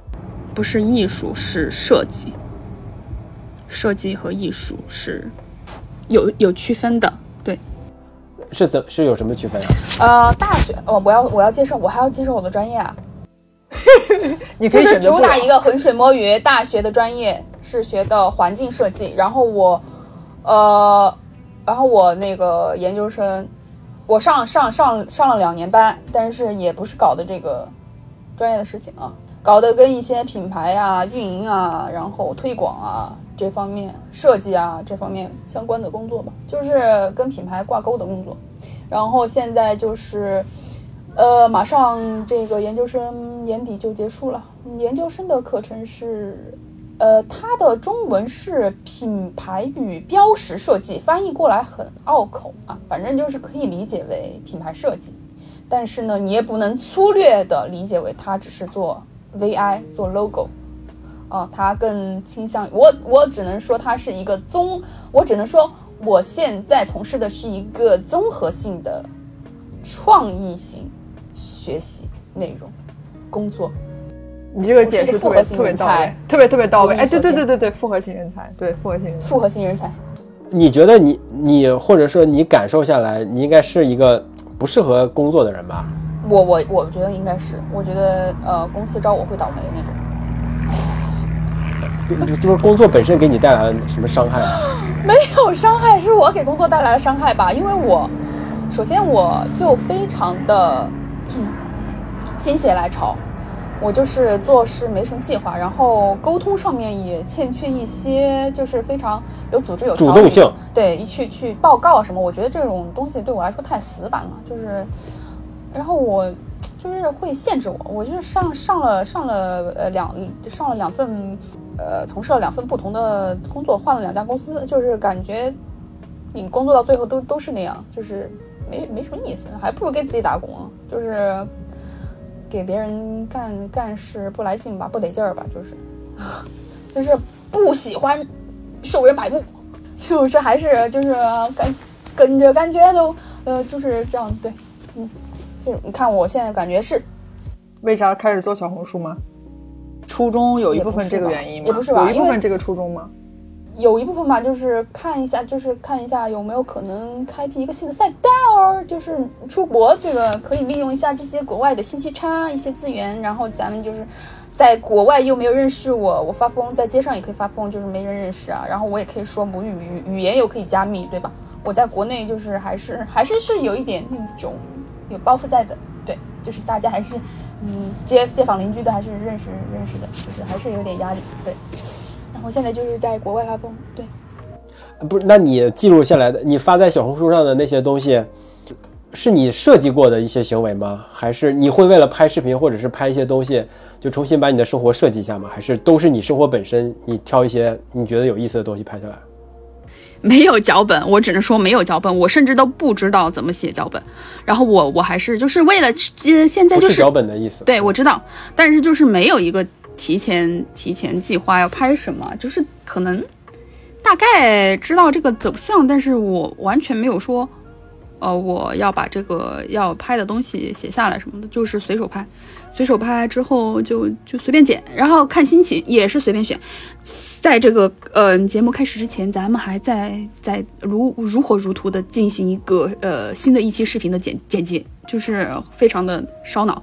不是艺术，是设计。设计和艺术是有有区分的，对。是怎是有什么区分啊？呃，大学哦，我要我要介绍，我还要介绍我的专业啊。你就是主打一个浑水摸鱼。大学的专业是学的环境设计，然后我呃。然后我那个研究生，我上上上上了两年班，但是也不是搞的这个专业的事情啊，搞的跟一些品牌啊、运营啊、然后推广啊这方面、设计啊这方面相关的工作吧，就是跟品牌挂钩的工作。然后现在就是，呃，马上这个研究生年底就结束了，研究生的课程是。呃，它的中文是品牌与标识设计，翻译过来很拗口啊，反正就是可以理解为品牌设计。但是呢，你也不能粗略的理解为它只是做 VI 做 logo，啊，它更倾向于我，我只能说它是一个综，我只能说我现在从事的是一个综合性的创意型学习内容工作。你这个解释特别特别到位，特别特别到位。哎，对对对对对，复合型人才，对复合型人才，复合型人才。你觉得你你或者说你感受下来，你应该是一个不适合工作的人吧？我我我觉得应该是，我觉得呃，公司招我会倒霉那种。就是工作本身给你带来了什么伤害吗？没有伤害，是我给工作带来了伤害吧？因为我首先我就非常的 心血来潮。我就是做事没什么计划，然后沟通上面也欠缺一些，就是非常有组织有主动性。对，一去去报告什么，我觉得这种东西对我来说太死板了。就是，然后我就是会限制我，我就是上上了上了呃两上了两份，呃从事了两份不同的工作，换了两家公司，就是感觉你工作到最后都都是那样，就是没没什么意思，还不如给自己打工，就是。给别人干干事不来劲吧，不得劲儿吧，就是，就是不喜欢受人摆布，就是还是就是跟跟着感觉都呃就是这样对，嗯，就你看我现在感觉是，为啥开始做小红书吗？初中有一部分这个原因吗？也不是吧，有一部分这个初衷吗？有一部分吧，就是看一下，就是看一下有没有可能开辟一个新的赛道，就是出国这个可以利用一下这些国外的信息差一些资源，然后咱们就是在国外又没有认识我，我发疯在街上也可以发疯，就是没人认识啊，然后我也可以说母语语语言又可以加密，对吧？我在国内就是还是还是是有一点那种有包袱在的，对，就是大家还是嗯街街坊邻居的还是认识认识的，就是还是有点压力，对。我现在就是在国外发疯，对，不是？那你记录下来的，你发在小红书上的那些东西，是你设计过的一些行为吗？还是你会为了拍视频或者是拍一些东西，就重新把你的生活设计一下吗？还是都是你生活本身，你挑一些你觉得有意思的东西拍下来？没有脚本，我只能说没有脚本，我甚至都不知道怎么写脚本。然后我我还是就是为了现在就是脚本的意思，对我知道，但是就是没有一个。提前提前计划要拍什么，就是可能大概知道这个走向，但是我完全没有说呃，我要把这个要拍的东西写下来什么的，就是随手拍，随手拍之后就就随便剪，然后看心情也是随便选。在这个呃节目开始之前，咱们还在在如如火如荼的进行一个呃新的一期视频的剪剪辑，就是非常的烧脑。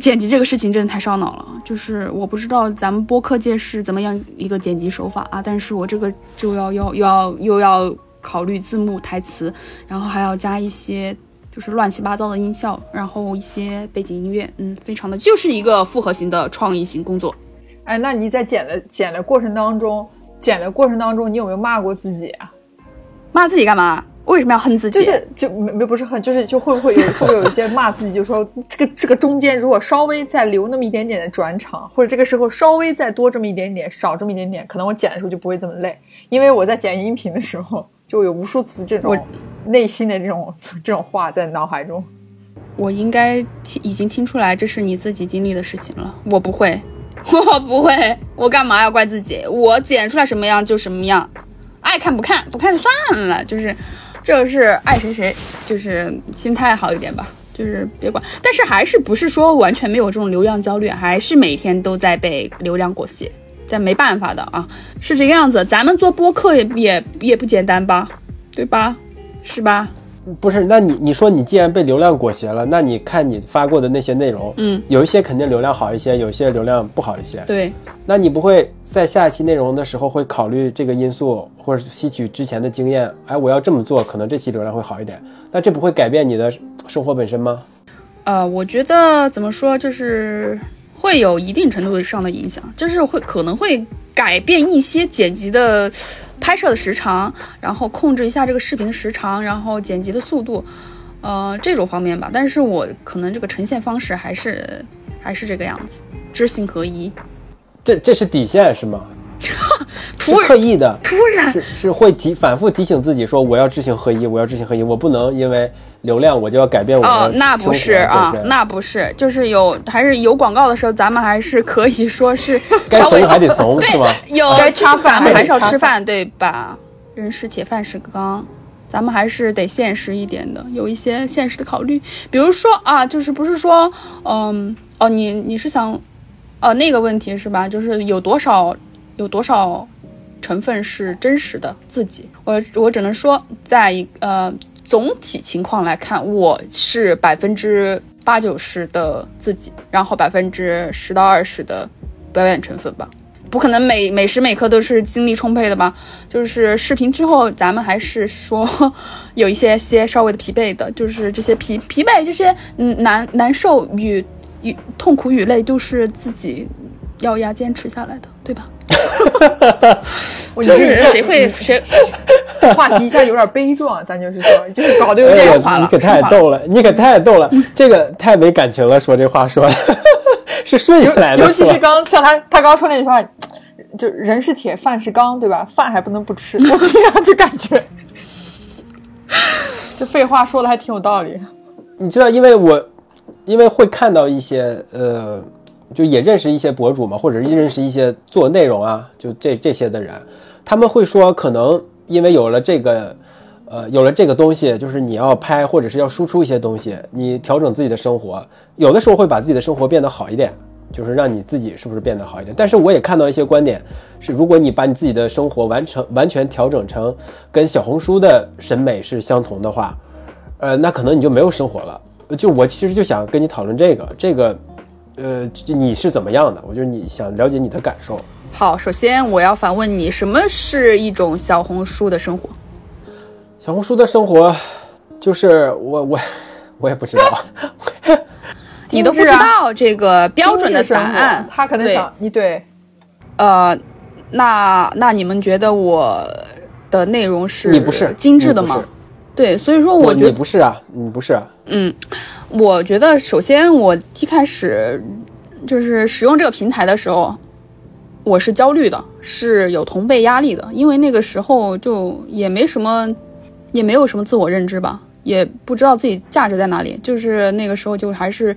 剪辑这个事情真的太烧脑了，就是我不知道咱们播客界是怎么样一个剪辑手法啊，但是我这个就要要要又要考虑字幕台词，然后还要加一些就是乱七八糟的音效，然后一些背景音乐，嗯，非常的就是一个复合型的创意型工作。哎，那你在剪的剪的过程当中，剪的过程当中，你有没有骂过自己啊？骂自己干嘛？为什么要恨自己？就是就没没不是恨，就是就会不会有会不会有一些骂自己，就说这个这个中间如果稍微再留那么一点点的转场，或者这个时候稍微再多这么一点点，少这么一点点，可能我剪的时候就不会这么累。因为我在剪音频的时候，就有无数次这种内心的这种这种话在脑海中。我应该听已经听出来，这是你自己经历的事情了。我不会，我不会，我干嘛要怪自己？我剪出来什么样就什么样，爱看不看，不看就算了，就是。这是爱谁谁，就是心态好一点吧，就是别管。但是还是不是说完全没有这种流量焦虑，还是每天都在被流量裹挟。但没办法的啊，是这个样子。咱们做播客也也也不简单吧，对吧？是吧？不是，那你你说你既然被流量裹挟了，那你看你发过的那些内容，嗯，有一些肯定流量好一些，有一些流量不好一些。对，那你不会在下一期内容的时候会考虑这个因素，或者吸取之前的经验？哎，我要这么做，可能这期流量会好一点。那这不会改变你的生活本身吗？呃，我觉得怎么说，就是会有一定程度上的影响，就是会可能会改变一些剪辑的。拍摄的时长，然后控制一下这个视频的时长，然后剪辑的速度，呃，这种方面吧。但是我可能这个呈现方式还是还是这个样子，知行合一。这这是底线是吗？是刻意的，突然是是会提反复提醒自己说我要知行合一，我要知行合一，我不能因为。流量我就要改变我的哦，那不是啊，那不是，就是有还是有广告的时候，咱们还是可以说是 该怂还得怂，是吧？有该吃饭还是要吃饭，对吧？人是铁，饭是钢，咱们还是得现实一点的，有一些现实的考虑。比如说啊，就是不是说，嗯，哦，你你是想，哦，那个问题是吧？就是有多少有多少成分是真实的自己？我我只能说，在呃。总体情况来看，我是百分之八九十的自己，然后百分之十到二十的表演成分吧。不可能每每时每刻都是精力充沛的吧？就是视频之后，咱们还是说 有一些些稍微的疲惫的，就是这些疲疲惫、这些嗯难难受与与痛苦与累，都是自己咬牙坚持下来的，对吧？我就是谁会 谁？话题一下有点悲壮，咱就是说，就是搞得有点。你可太逗了，你可太逗了，这个太没感情了。说这话说的，是顺下来的。尤其是刚像他，他刚说那句话，就人是铁，饭是钢，对吧？饭还不能不吃。我听上去感觉，这废话说的还挺有道理。你知道，因为我因为会看到一些呃，就也认识一些博主嘛，或者是认识一些做内容啊，就这这些的人，他们会说可能。因为有了这个，呃，有了这个东西，就是你要拍或者是要输出一些东西，你调整自己的生活，有的时候会把自己的生活变得好一点，就是让你自己是不是变得好一点。但是我也看到一些观点是，如果你把你自己的生活完成完全调整成跟小红书的审美是相同的话，呃，那可能你就没有生活了。就我其实就想跟你讨论这个，这个，呃，你是怎么样的？我就是你想了解你的感受。好，首先我要反问你，什么是一种小红书的生活？小红书的生活，就是我我我也不知道，你都不知道这个标准的答案。他可能想你对，呃，那那你们觉得我的内容是你不是精致的吗？对，所以说我觉得你不是啊，你不是。嗯，我觉得首先我一开始就是使用这个平台的时候。我是焦虑的，是有同辈压力的，因为那个时候就也没什么，也没有什么自我认知吧，也不知道自己价值在哪里，就是那个时候就还是，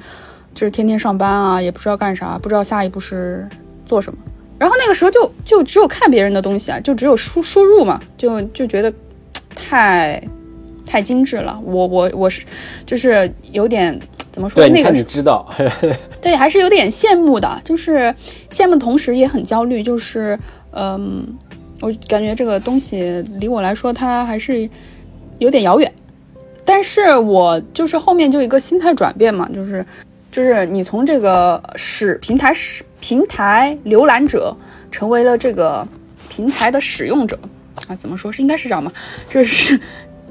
就是天天上班啊，也不知道干啥，不知道下一步是做什么，然后那个时候就就只有看别人的东西啊，就只有输输入嘛，就就觉得太太精致了。我我我是就是有点怎么说？那个你知道，对，还是有点羡慕的，就是羡慕同时也很焦虑，就是嗯，我感觉这个东西离我来说，它还是有点遥远。但是我就是后面就一个心态转变嘛，就是就是你从这个使平台使平台浏览者，成为了这个平台的使用者啊，怎么说是应该是这样吗？就是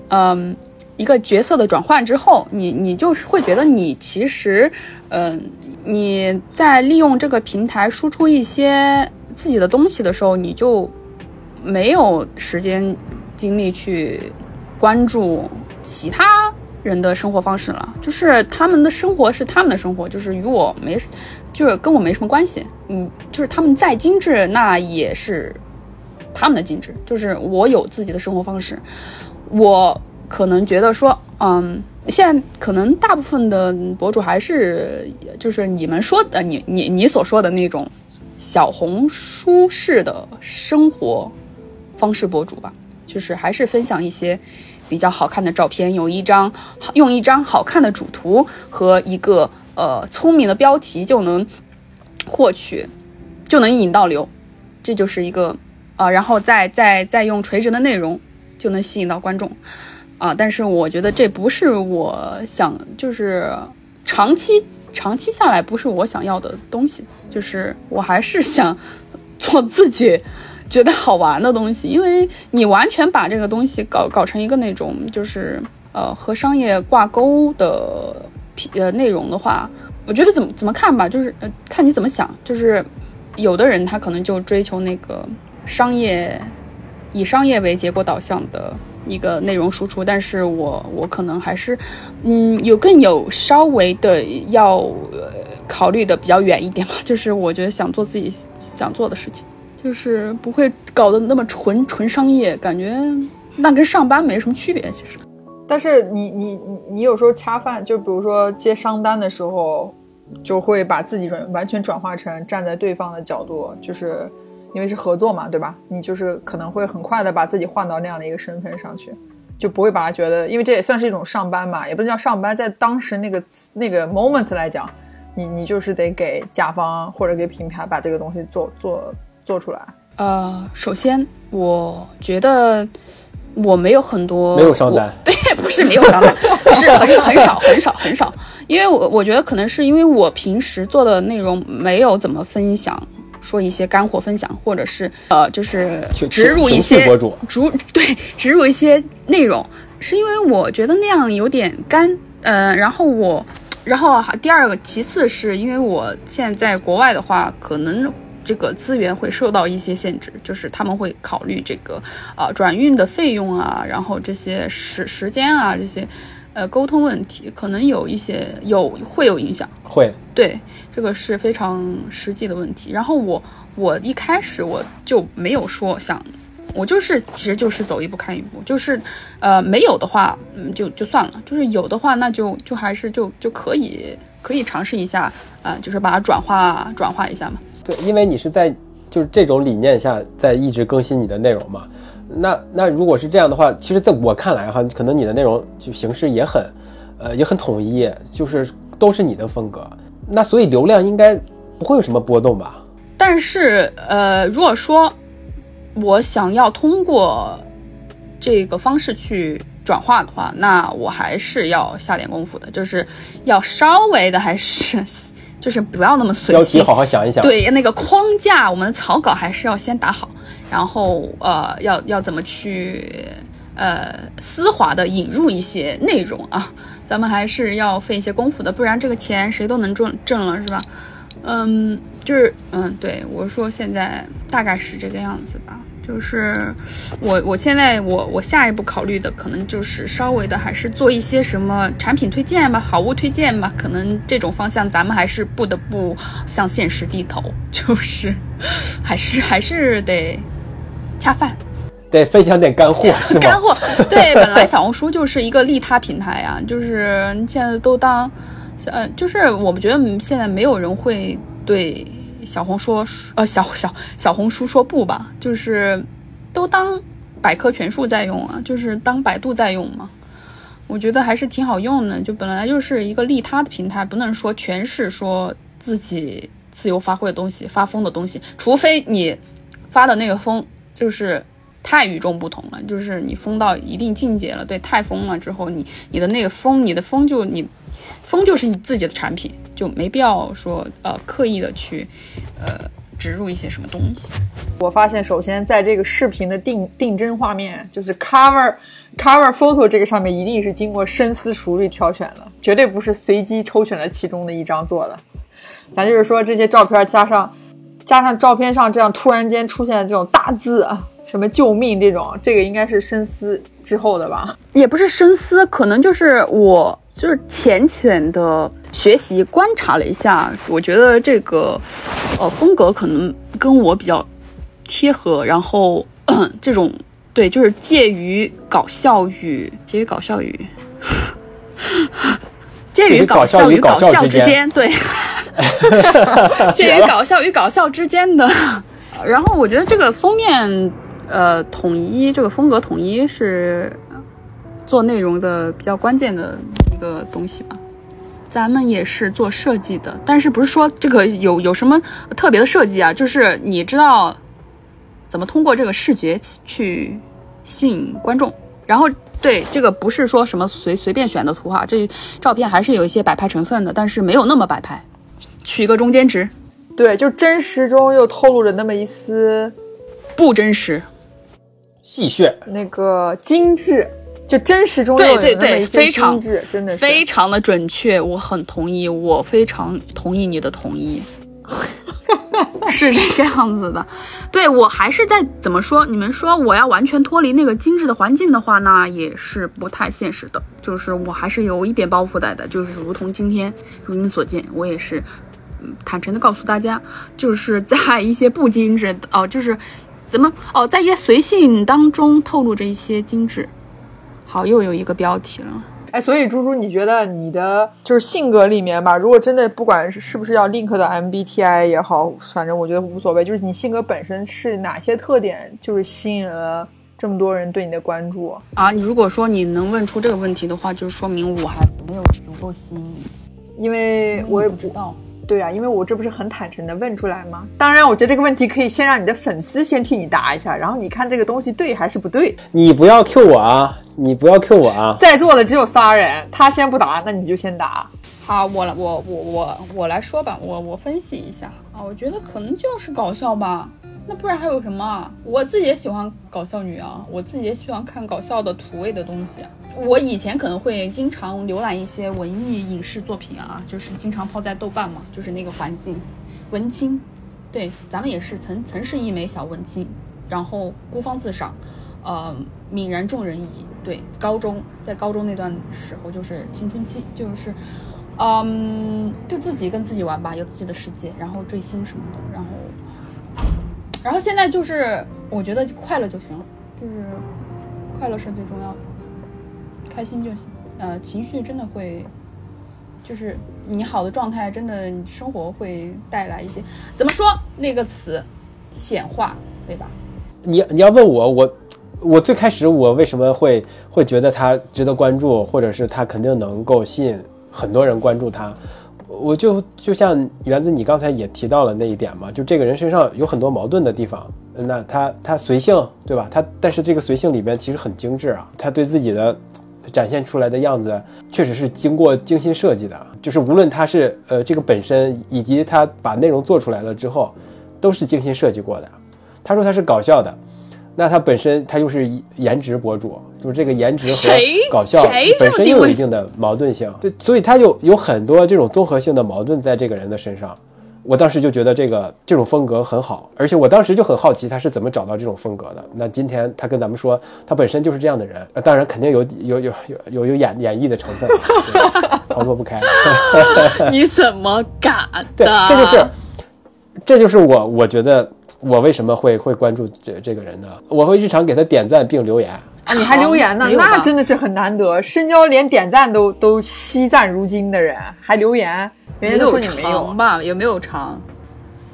嗯一个角色的转换之后，你你就是会觉得你其实嗯你在利用这个平台输出一些自己的东西的时候，你就没有时间精力去关注。其他人的生活方式了，就是他们的生活是他们的生活，就是与我没，就是跟我没什么关系。嗯，就是他们再精致，那也是他们的精致。就是我有自己的生活方式，我可能觉得说，嗯，现在可能大部分的博主还是就是你们说的，你你你所说的那种小红书式的生活方式博主吧，就是还是分享一些。比较好看的照片，有一张用一张好看的主图和一个呃聪明的标题就能获取，就能引到流，这就是一个啊，然后再再再用垂直的内容就能吸引到观众啊。但是我觉得这不是我想，就是长期长期下来不是我想要的东西，就是我还是想做自己。觉得好玩的东西，因为你完全把这个东西搞搞成一个那种就是呃和商业挂钩的呃内容的话，我觉得怎么怎么看吧，就是呃看你怎么想。就是有的人他可能就追求那个商业以商业为结果导向的一个内容输出，但是我我可能还是嗯有更有稍微的要考虑的比较远一点吧，就是我觉得想做自己想做的事情。就是不会搞得那么纯纯商业，感觉那跟上班没什么区别。其实，但是你你你你有时候恰饭，就比如说接商单的时候，就会把自己转完全转化成站在对方的角度，就是因为是合作嘛，对吧？你就是可能会很快的把自己换到那样的一个身份上去，就不会把它觉得，因为这也算是一种上班嘛，也不能叫上班，在当时那个那个 moment 来讲，你你就是得给甲方或者给品牌把这个东西做做。做出来，呃，首先我觉得我没有很多没有上单，对，不是没有上单，是很很少很少很少，因为我我觉得可能是因为我平时做的内容没有怎么分享，说一些干货分享，或者是呃，就是植入一些植对植入一些内容，是因为我觉得那样有点干，呃，然后我，然后第二个其次是因为我现在在国外的话，可能。这个资源会受到一些限制，就是他们会考虑这个啊转运的费用啊，然后这些时时间啊这些，呃沟通问题可能有一些有会有影响，会。对这个是非常实际的问题。然后我我一开始我就没有说想，我就是其实就是走一步看一步，就是呃没有的话嗯就就算了，就是有的话那就就还是就就可以可以尝试一下啊，就是把它转化转化一下嘛。对，因为你是在就是这种理念下在一直更新你的内容嘛，那那如果是这样的话，其实在我看来哈，可能你的内容就形式也很，呃，也很统一，就是都是你的风格，那所以流量应该不会有什么波动吧？但是呃，如果说我想要通过这个方式去转化的话，那我还是要下点功夫的，就是要稍微的还是。就是不要那么随性，好好想一想。对，那个框架，我们的草稿还是要先打好，然后呃，要要怎么去呃丝滑的引入一些内容啊？咱们还是要费一些功夫的，不然这个钱谁都能挣挣了，是吧？嗯，就是嗯，对我说现在大概是这个样子吧。就是我，我现在我我下一步考虑的可能就是稍微的还是做一些什么产品推荐吧，好物推荐吧，可能这种方向咱们还是不得不向现实低头，就是还是还是得恰饭，得分享点干货 是吗？干货对，本来小红书就是一个利他平台呀，就是现在都当，呃，就是我们觉得现在没有人会对。小红书，呃，小小小红书说不吧，就是都当百科全书在用啊，就是当百度在用嘛。我觉得还是挺好用的。就本来就是一个利他的平台，不能说全是说自己自由发挥的东西、发疯的东西，除非你发的那个疯就是太与众不同了，就是你疯到一定境界了，对，太疯了之后，你你的那个疯，你的疯就你疯就是你自己的产品，就没必要说呃刻意的去呃。植入一些什么东西？我发现，首先在这个视频的定定帧画面，就是 cover cover photo 这个上面，一定是经过深思熟虑挑选的，绝对不是随机抽选了其中的一张做的。咱就是说，这些照片加上加上照片上这样突然间出现的这种大字啊，什么救命这种，这个应该是深思之后的吧？也不是深思，可能就是我就是浅浅的。学习观察了一下，我觉得这个，呃，风格可能跟我比较贴合。然后 这种对，就是介于搞笑与介于搞笑与 介于搞笑与搞笑之间，对，介于搞笑与搞笑之间的。然后我觉得这个封面，呃，统一这个风格统一是做内容的比较关键的一个东西吧。咱们也是做设计的，但是不是说这个有有什么特别的设计啊？就是你知道怎么通过这个视觉去吸引观众。然后对这个不是说什么随随便选的图哈，这照片还是有一些摆拍成分的，但是没有那么摆拍，取一个中间值。对，就真实中又透露着那么一丝不真实、戏谑、那个精致。就真实中对对对，非常真的非常的准确，我很同意，我非常同意你的同意，是这个样子的。对我还是在怎么说？你们说我要完全脱离那个精致的环境的话，那也是不太现实的。就是我还是有一点包袱在的。就是如同今天如你们所见，我也是坦诚的告诉大家，就是在一些不精致哦，就是怎么哦，在一些随性当中透露着一些精致。好，又有一个标题了。哎，所以猪猪，你觉得你的就是性格里面吧？如果真的不管是是不是要 link 到 MBTI 也好，反正我觉得无所谓。就是你性格本身是哪些特点，就是吸引了这么多人对你的关注啊？你如果说你能问出这个问题的话，就说明我还没有足够吸引你，因为我也不知道。对啊，因为我这不是很坦诚的问出来吗？当然，我觉得这个问题可以先让你的粉丝先替你答一下，然后你看这个东西对还是不对。你不要 Q 我啊！你不要 Q 我啊！在座的只有仨人，他先不答，那你就先答。好，我来，我我我我来说吧，我我分析一下啊，我觉得可能就是搞笑吧。那不然还有什么？我自己也喜欢搞笑女啊，我自己也喜欢看搞笑的土味的东西。我以前可能会经常浏览一些文艺影视作品啊，就是经常泡在豆瓣嘛，就是那个环境，文青。对，咱们也是曾曾是一枚小文青，然后孤芳自赏，呃，泯然众人矣。对，高中在高中那段时候就是青春期，就是，嗯，就自己跟自己玩吧，有自己的世界，然后追星什么的，然后。然后现在就是，我觉得快乐就行了，就是快乐是最重要的，开心就行。呃，情绪真的会，就是你好的状态，真的生活会带来一些怎么说那个词，显化，对吧？你你要问我，我我最开始我为什么会会觉得他值得关注，或者是他肯定能够吸引很多人关注他。我就就像园子，你刚才也提到了那一点嘛，就这个人身上有很多矛盾的地方。那他他随性，对吧？他但是这个随性里边其实很精致啊，他对自己的 展现出来的样子确实是经过精心设计的。就是无论他是呃这个本身，以及他把内容做出来了之后，都是精心设计过的。他说他是搞笑的。那他本身他又是颜值博主，就是这个颜值和搞笑本身又有一定的矛盾性，对，所以他有有很多这种综合性的矛盾在这个人的身上。我当时就觉得这个这种风格很好，而且我当时就很好奇他是怎么找到这种风格的。那今天他跟咱们说，他本身就是这样的人，当然肯定有有有有有有演演绎的成分，逃脱不开。你怎么敢？对，这就是这就是我我觉得。我为什么会会关注这这个人呢？我会日常给他点赞并留言啊！你还留言呢？那真的是很难得。深交连点赞都都惜赞如金的人，还留言，人家都说你没有吧？也没有长？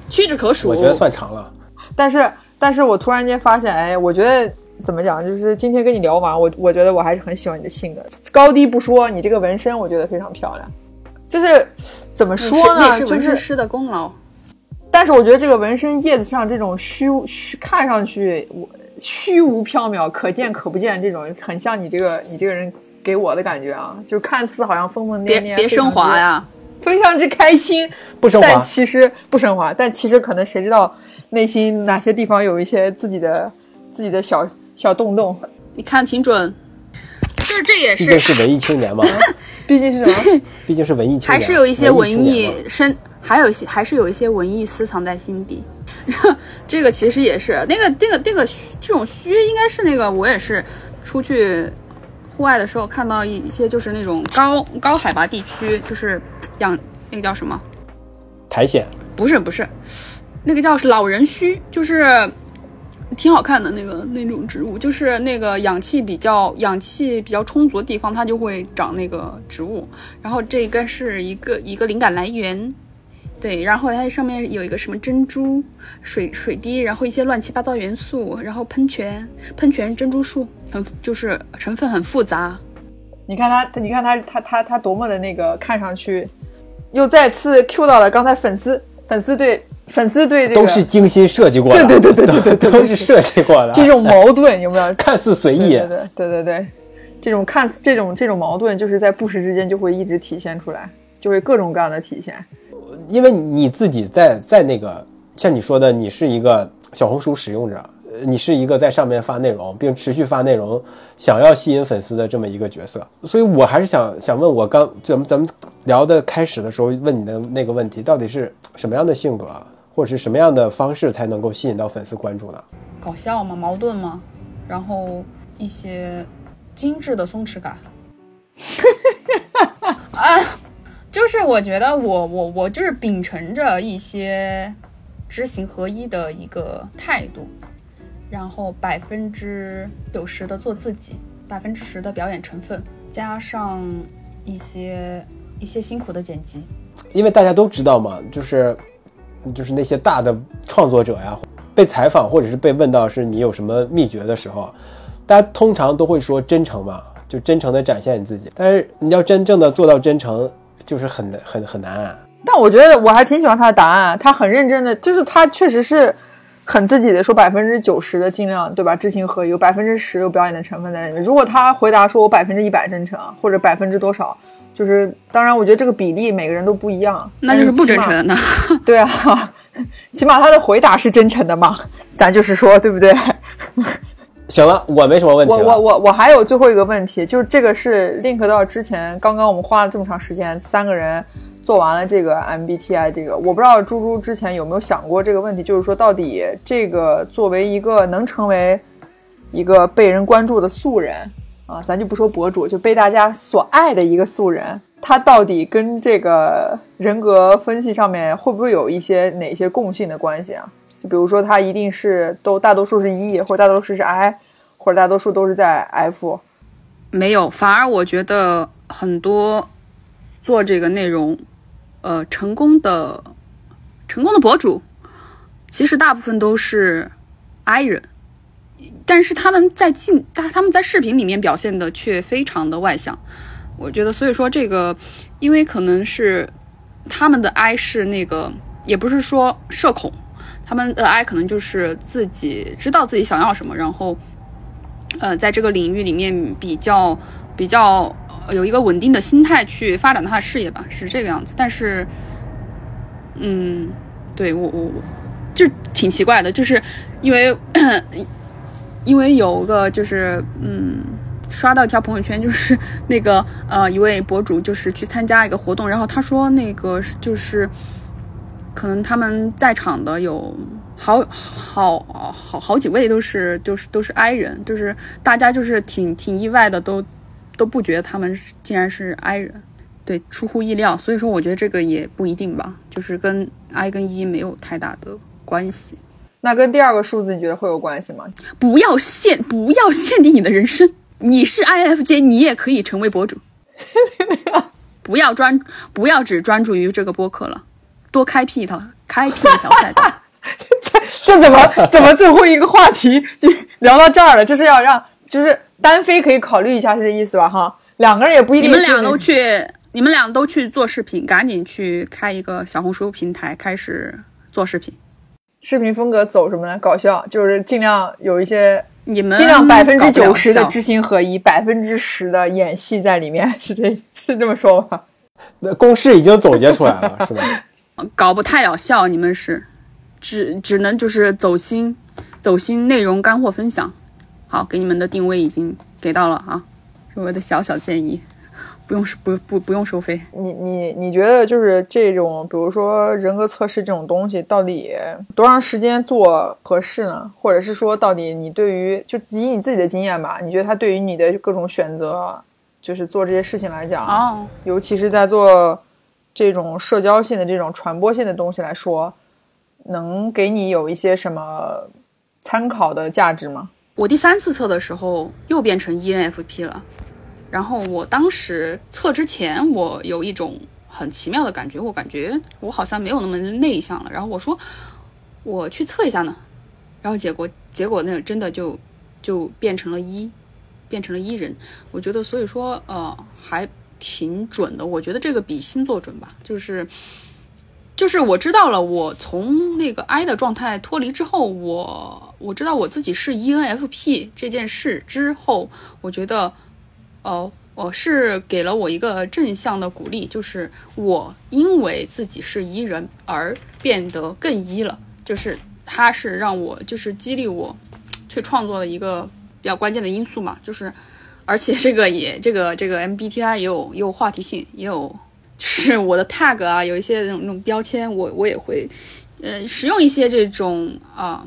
屈指可数。我觉得算长了。但是，但是我突然间发现，哎，我觉得怎么讲？就是今天跟你聊完，我我觉得我还是很喜欢你的性格。高低不说，你这个纹身我觉得非常漂亮。就是怎么说呢？是纹身师的功劳。但是我觉得这个纹身叶子上这种虚虚，看上去虚无缥缈、可见可不见，这种很像你这个你这个人给我的感觉啊，就看似好像疯疯癫癫，别别升华呀，非常之开心，不升华，但其实不升华，但其实可能谁知道内心哪些地方有一些自己的自己的小小洞洞。你看挺准，就是这也是，毕竟是文艺青年嘛，毕竟是什么？毕竟是文艺青年，还是有一些文艺深。还有一些，还是有一些文艺私藏在心底。这个其实也是那个、那个、那个这种虚，应该是那个我也是出去户外的时候看到一些，就是那种高高海拔地区，就是养那个叫什么苔藓？不是不是，那个叫老人须，就是挺好看的那个那种植物，就是那个氧气比较氧气比较充足的地方，它就会长那个植物。然后这应该是一个一个灵感来源。对，然后它上面有一个什么珍珠水水滴，然后一些乱七八糟元素，然后喷泉喷泉珍珠树，很就是成分很复杂。你看它，你看它，它它它多么的那个，看上去又再次 Q 到了刚才粉丝粉丝对粉丝对这个都是精心设计过的，对对对对对对，都是设计过的。这种矛盾有没有？看似随意，对对对对对，这种看似这种这种矛盾，就是在不时之间就会一直体现出来，就会各种各样的体现。因为你自己在在那个像你说的，你是一个小红书使用者，你是一个在上面发内容并持续发内容，想要吸引粉丝的这么一个角色，所以我还是想想问我刚咱们咱们聊的开始的时候问你的那个问题，到底是什么样的性格或者是什么样的方式才能够吸引到粉丝关注呢？搞笑吗？矛盾吗？然后一些精致的松弛感。啊。就是我觉得我我我就是秉承着一些知行合一的一个态度，然后百分之九十的做自己，百分之十的表演成分，加上一些一些辛苦的剪辑。因为大家都知道嘛，就是就是那些大的创作者呀，被采访或者是被问到是你有什么秘诀的时候，大家通常都会说真诚嘛，就真诚的展现你自己。但是你要真正的做到真诚。就是很难，很很难。但我觉得我还挺喜欢他的答案，他很认真的，就是他确实是很自己的说百分之九十的尽量，对吧？知行合一，有百分之十有表演的成分在里面。如果他回答说我百分之一百真诚，或者百分之多少，就是当然，我觉得这个比例每个人都不一样，那就是不真诚的。对啊，起码他的回答是真诚的嘛，咱就是说，对不对？行了，我没什么问题我我我我还有最后一个问题，就是这个是 link 到之前刚刚我们花了这么长时间，三个人做完了这个 MBTI 这个，我不知道猪猪之前有没有想过这个问题，就是说到底这个作为一个能成为一个被人关注的素人啊，咱就不说博主，就被大家所爱的一个素人，他到底跟这个人格分析上面会不会有一些哪些共性的关系啊？比如说，他一定是都大多数是 E，或者大多数是 I，或者大多数都是在 F。没有，反而我觉得很多做这个内容，呃，成功的成功的博主，其实大部分都是 I 人，但是他们在进他他们在视频里面表现的却非常的外向。我觉得，所以说这个，因为可能是他们的 I 是那个，也不是说社恐。他们的 I 可能就是自己知道自己想要什么，然后，呃，在这个领域里面比较比较有一个稳定的心态去发展他的事业吧，是这个样子。但是，嗯，对我我我就挺奇怪的，就是因为 因为有个就是嗯，刷到一条朋友圈，就是那个呃一位博主就是去参加一个活动，然后他说那个就是。可能他们在场的有好好好好几位都是就是都是 I 人，就是大家就是挺挺意外的，都都不觉得他们竟然是 I 人，对，出乎意料。所以说，我觉得这个也不一定吧，就是跟 I 跟 E 没有太大的关系。那跟第二个数字你觉得会有关系吗？不要限不要限定你的人生，你是 INFJ，你也可以成为博主。不要专不要只专注于这个播客了。多开辟一条，开辟一条赛道。这怎么怎么最后一个话题就聊到这儿了？这是要让就是单飞可以考虑一下，是这意思吧？哈，两个人也不一定。你们俩都去，你们俩都去做视频，赶紧去开一个小红书平台，开始做视频。视频风格走什么呢？搞笑，就是尽量有一些你们尽量百分之九十的知行合一，百分之十的演戏在里面，是这是这么说吧？那公式已经总结出来了，是吧？搞不太了笑，你们是只只能就是走心，走心内容干货分享。好，给你们的定位已经给到了啊，是我的小小建议，不用不不不用收费。你你你觉得就是这种，比如说人格测试这种东西，到底多长时间做合适呢？或者是说，到底你对于就以你自己的经验吧，你觉得它对于你的各种选择，就是做这些事情来讲，哦，尤其是在做。这种社交性的、这种传播性的东西来说，能给你有一些什么参考的价值吗？我第三次测的时候又变成 ENFP 了，然后我当时测之前，我有一种很奇妙的感觉，我感觉我好像没有那么内向了。然后我说我去测一下呢，然后结果结果那个真的就就变成了一，变成了一人。我觉得所以说呃还。挺准的，我觉得这个比星座准吧，就是，就是我知道了，我从那个 I 的状态脱离之后，我我知道我自己是 ENFP 这件事之后，我觉得，呃，我是给了我一个正向的鼓励，就是我因为自己是 E 人而变得更 E 了，就是它是让我就是激励我去创作的一个比较关键的因素嘛，就是。而且这个也这个这个 MBTI 也有也有话题性，也有是我的 tag 啊，有一些那种那种标签，我我也会，呃，使用一些这种啊，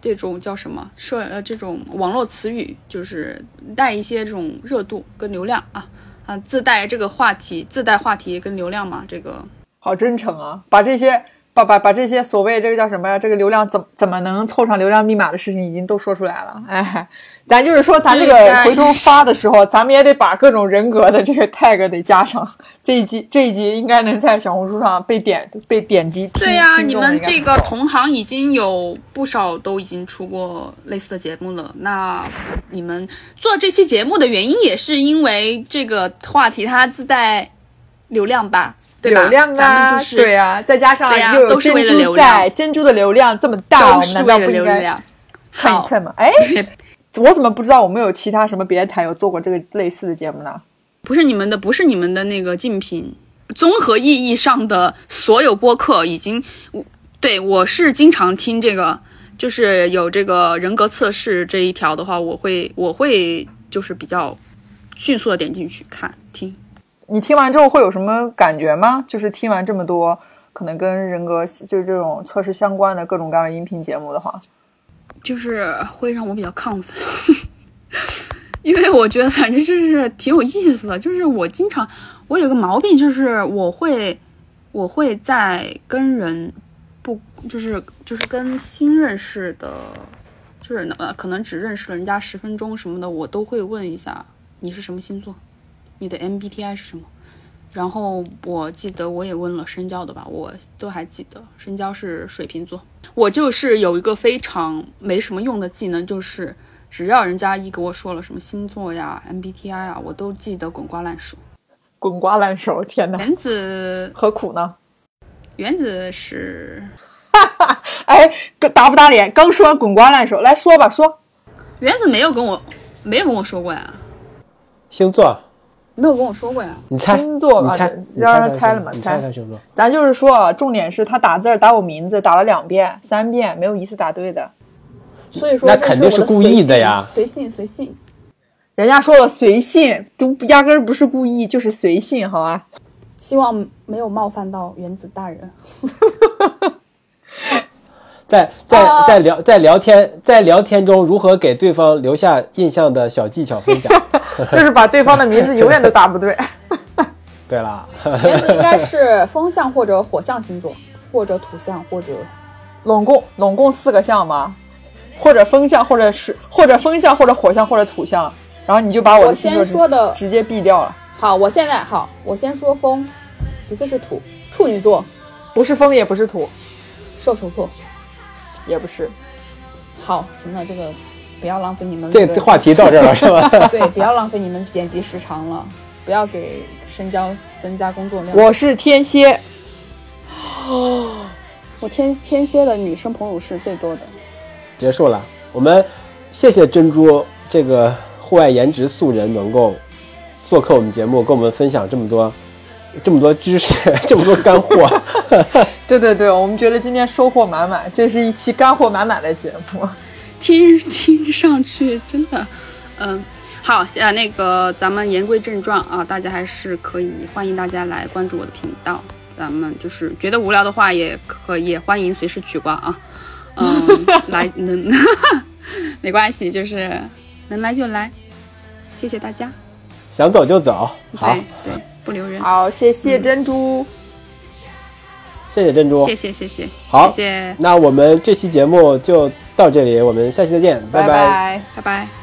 这种叫什么社呃这种网络词语，就是带一些这种热度跟流量啊啊，自带这个话题，自带话题跟流量嘛，这个好真诚啊，把这些。把把把这些所谓这个叫什么呀？这个流量怎怎么能凑上流量密码的事情已经都说出来了。哎，咱就是说，咱这个回头发的时候，咱们也得把各种人格的这个 tag 得加上。这一集这一集应该能在小红书上被点被点击。对呀，你们这个同行已经有不少都已经出过类似的节目了。那你们做这期节目的原因也是因为这个话题它自带流量吧？流量啊，对啊，再加上又有珍珠在，珍珠的流量这么大，我们难道不应该蹭一蹭吗？哎，我怎么不知道我们有其他什么别的台有做过这个类似的节目呢？不是你们的，不是你们的那个竞品。综合意义上的所有播客已经，对我是经常听这个，就是有这个人格测试这一条的话，我会我会就是比较迅速的点进去看听。你听完之后会有什么感觉吗？就是听完这么多可能跟人格就是这种测试相关的各种各样的音频节目的话，就是会让我比较亢奋，因为我觉得反正就是挺有意思的。就是我经常我有个毛病，就是我会我会在跟人不就是就是跟新认识的，就是呃可能只认识了人家十分钟什么的，我都会问一下你是什么星座。你的 MBTI 是什么？然后我记得我也问了深交的吧，我都还记得深交是水瓶座。我就是有一个非常没什么用的技能，就是只要人家一给我说了什么星座呀、MBTI 啊，我都记得滚瓜烂熟。滚瓜烂熟，天哪！原子何苦呢？原子是，哈哈，哎，打不打脸？刚说完滚瓜烂熟，来说吧，说。原子没有跟我没有跟我说过呀。星座。没有跟我说过呀，你猜星座吧，让他猜了嘛，猜猜星座。咱就是说，重点是他打字打我名字打了两遍、三遍，没有一次打对的。所以说那肯定是故意的呀，随性随性。人家说了随性，都压根儿不是故意，就是随性，好吧？希望没有冒犯到原子大人。在在在聊在聊天在聊天中如何给对方留下印象的小技巧分享。就是把对方的名字永远都打不对。对了，名字应该是风象或者火象星座，或者土象，或者拢共拢共四个象吗？或者风象，或者是或者风象，或者火象，或者土象。然后你就把我的星座说的直接毙掉了。好，我现在好，我先说风，其次是土，处女座，不是风也不是土，射手座。也不是。好，行了，这个不要浪费你们这话题到这儿了是吧？对，不要浪费你们剪辑时长了，不要给深交增加工作量。我是天蝎，哦，我天天蝎的女生朋友是最多的。结束了，我们谢谢珍珠这个户外颜值素人能够做客我们节目，跟我们分享这么多这么多知识，这么多干货。对对对，我们觉得今天收获满满，这是一期干货满满的节目，听听上去真的，嗯，好，呃，那个咱们言归正传啊，大家还是可以欢迎大家来关注我的频道，咱们就是觉得无聊的话，也可也欢迎随时取关啊，嗯，来能没关系，就是能来就来，谢谢大家，想走就走，好，对，不留人，好，谢谢珍珠。谢谢珍珠，谢谢谢谢，好，谢谢。那我们这期节目就到这里，我们下期再见，拜拜拜拜。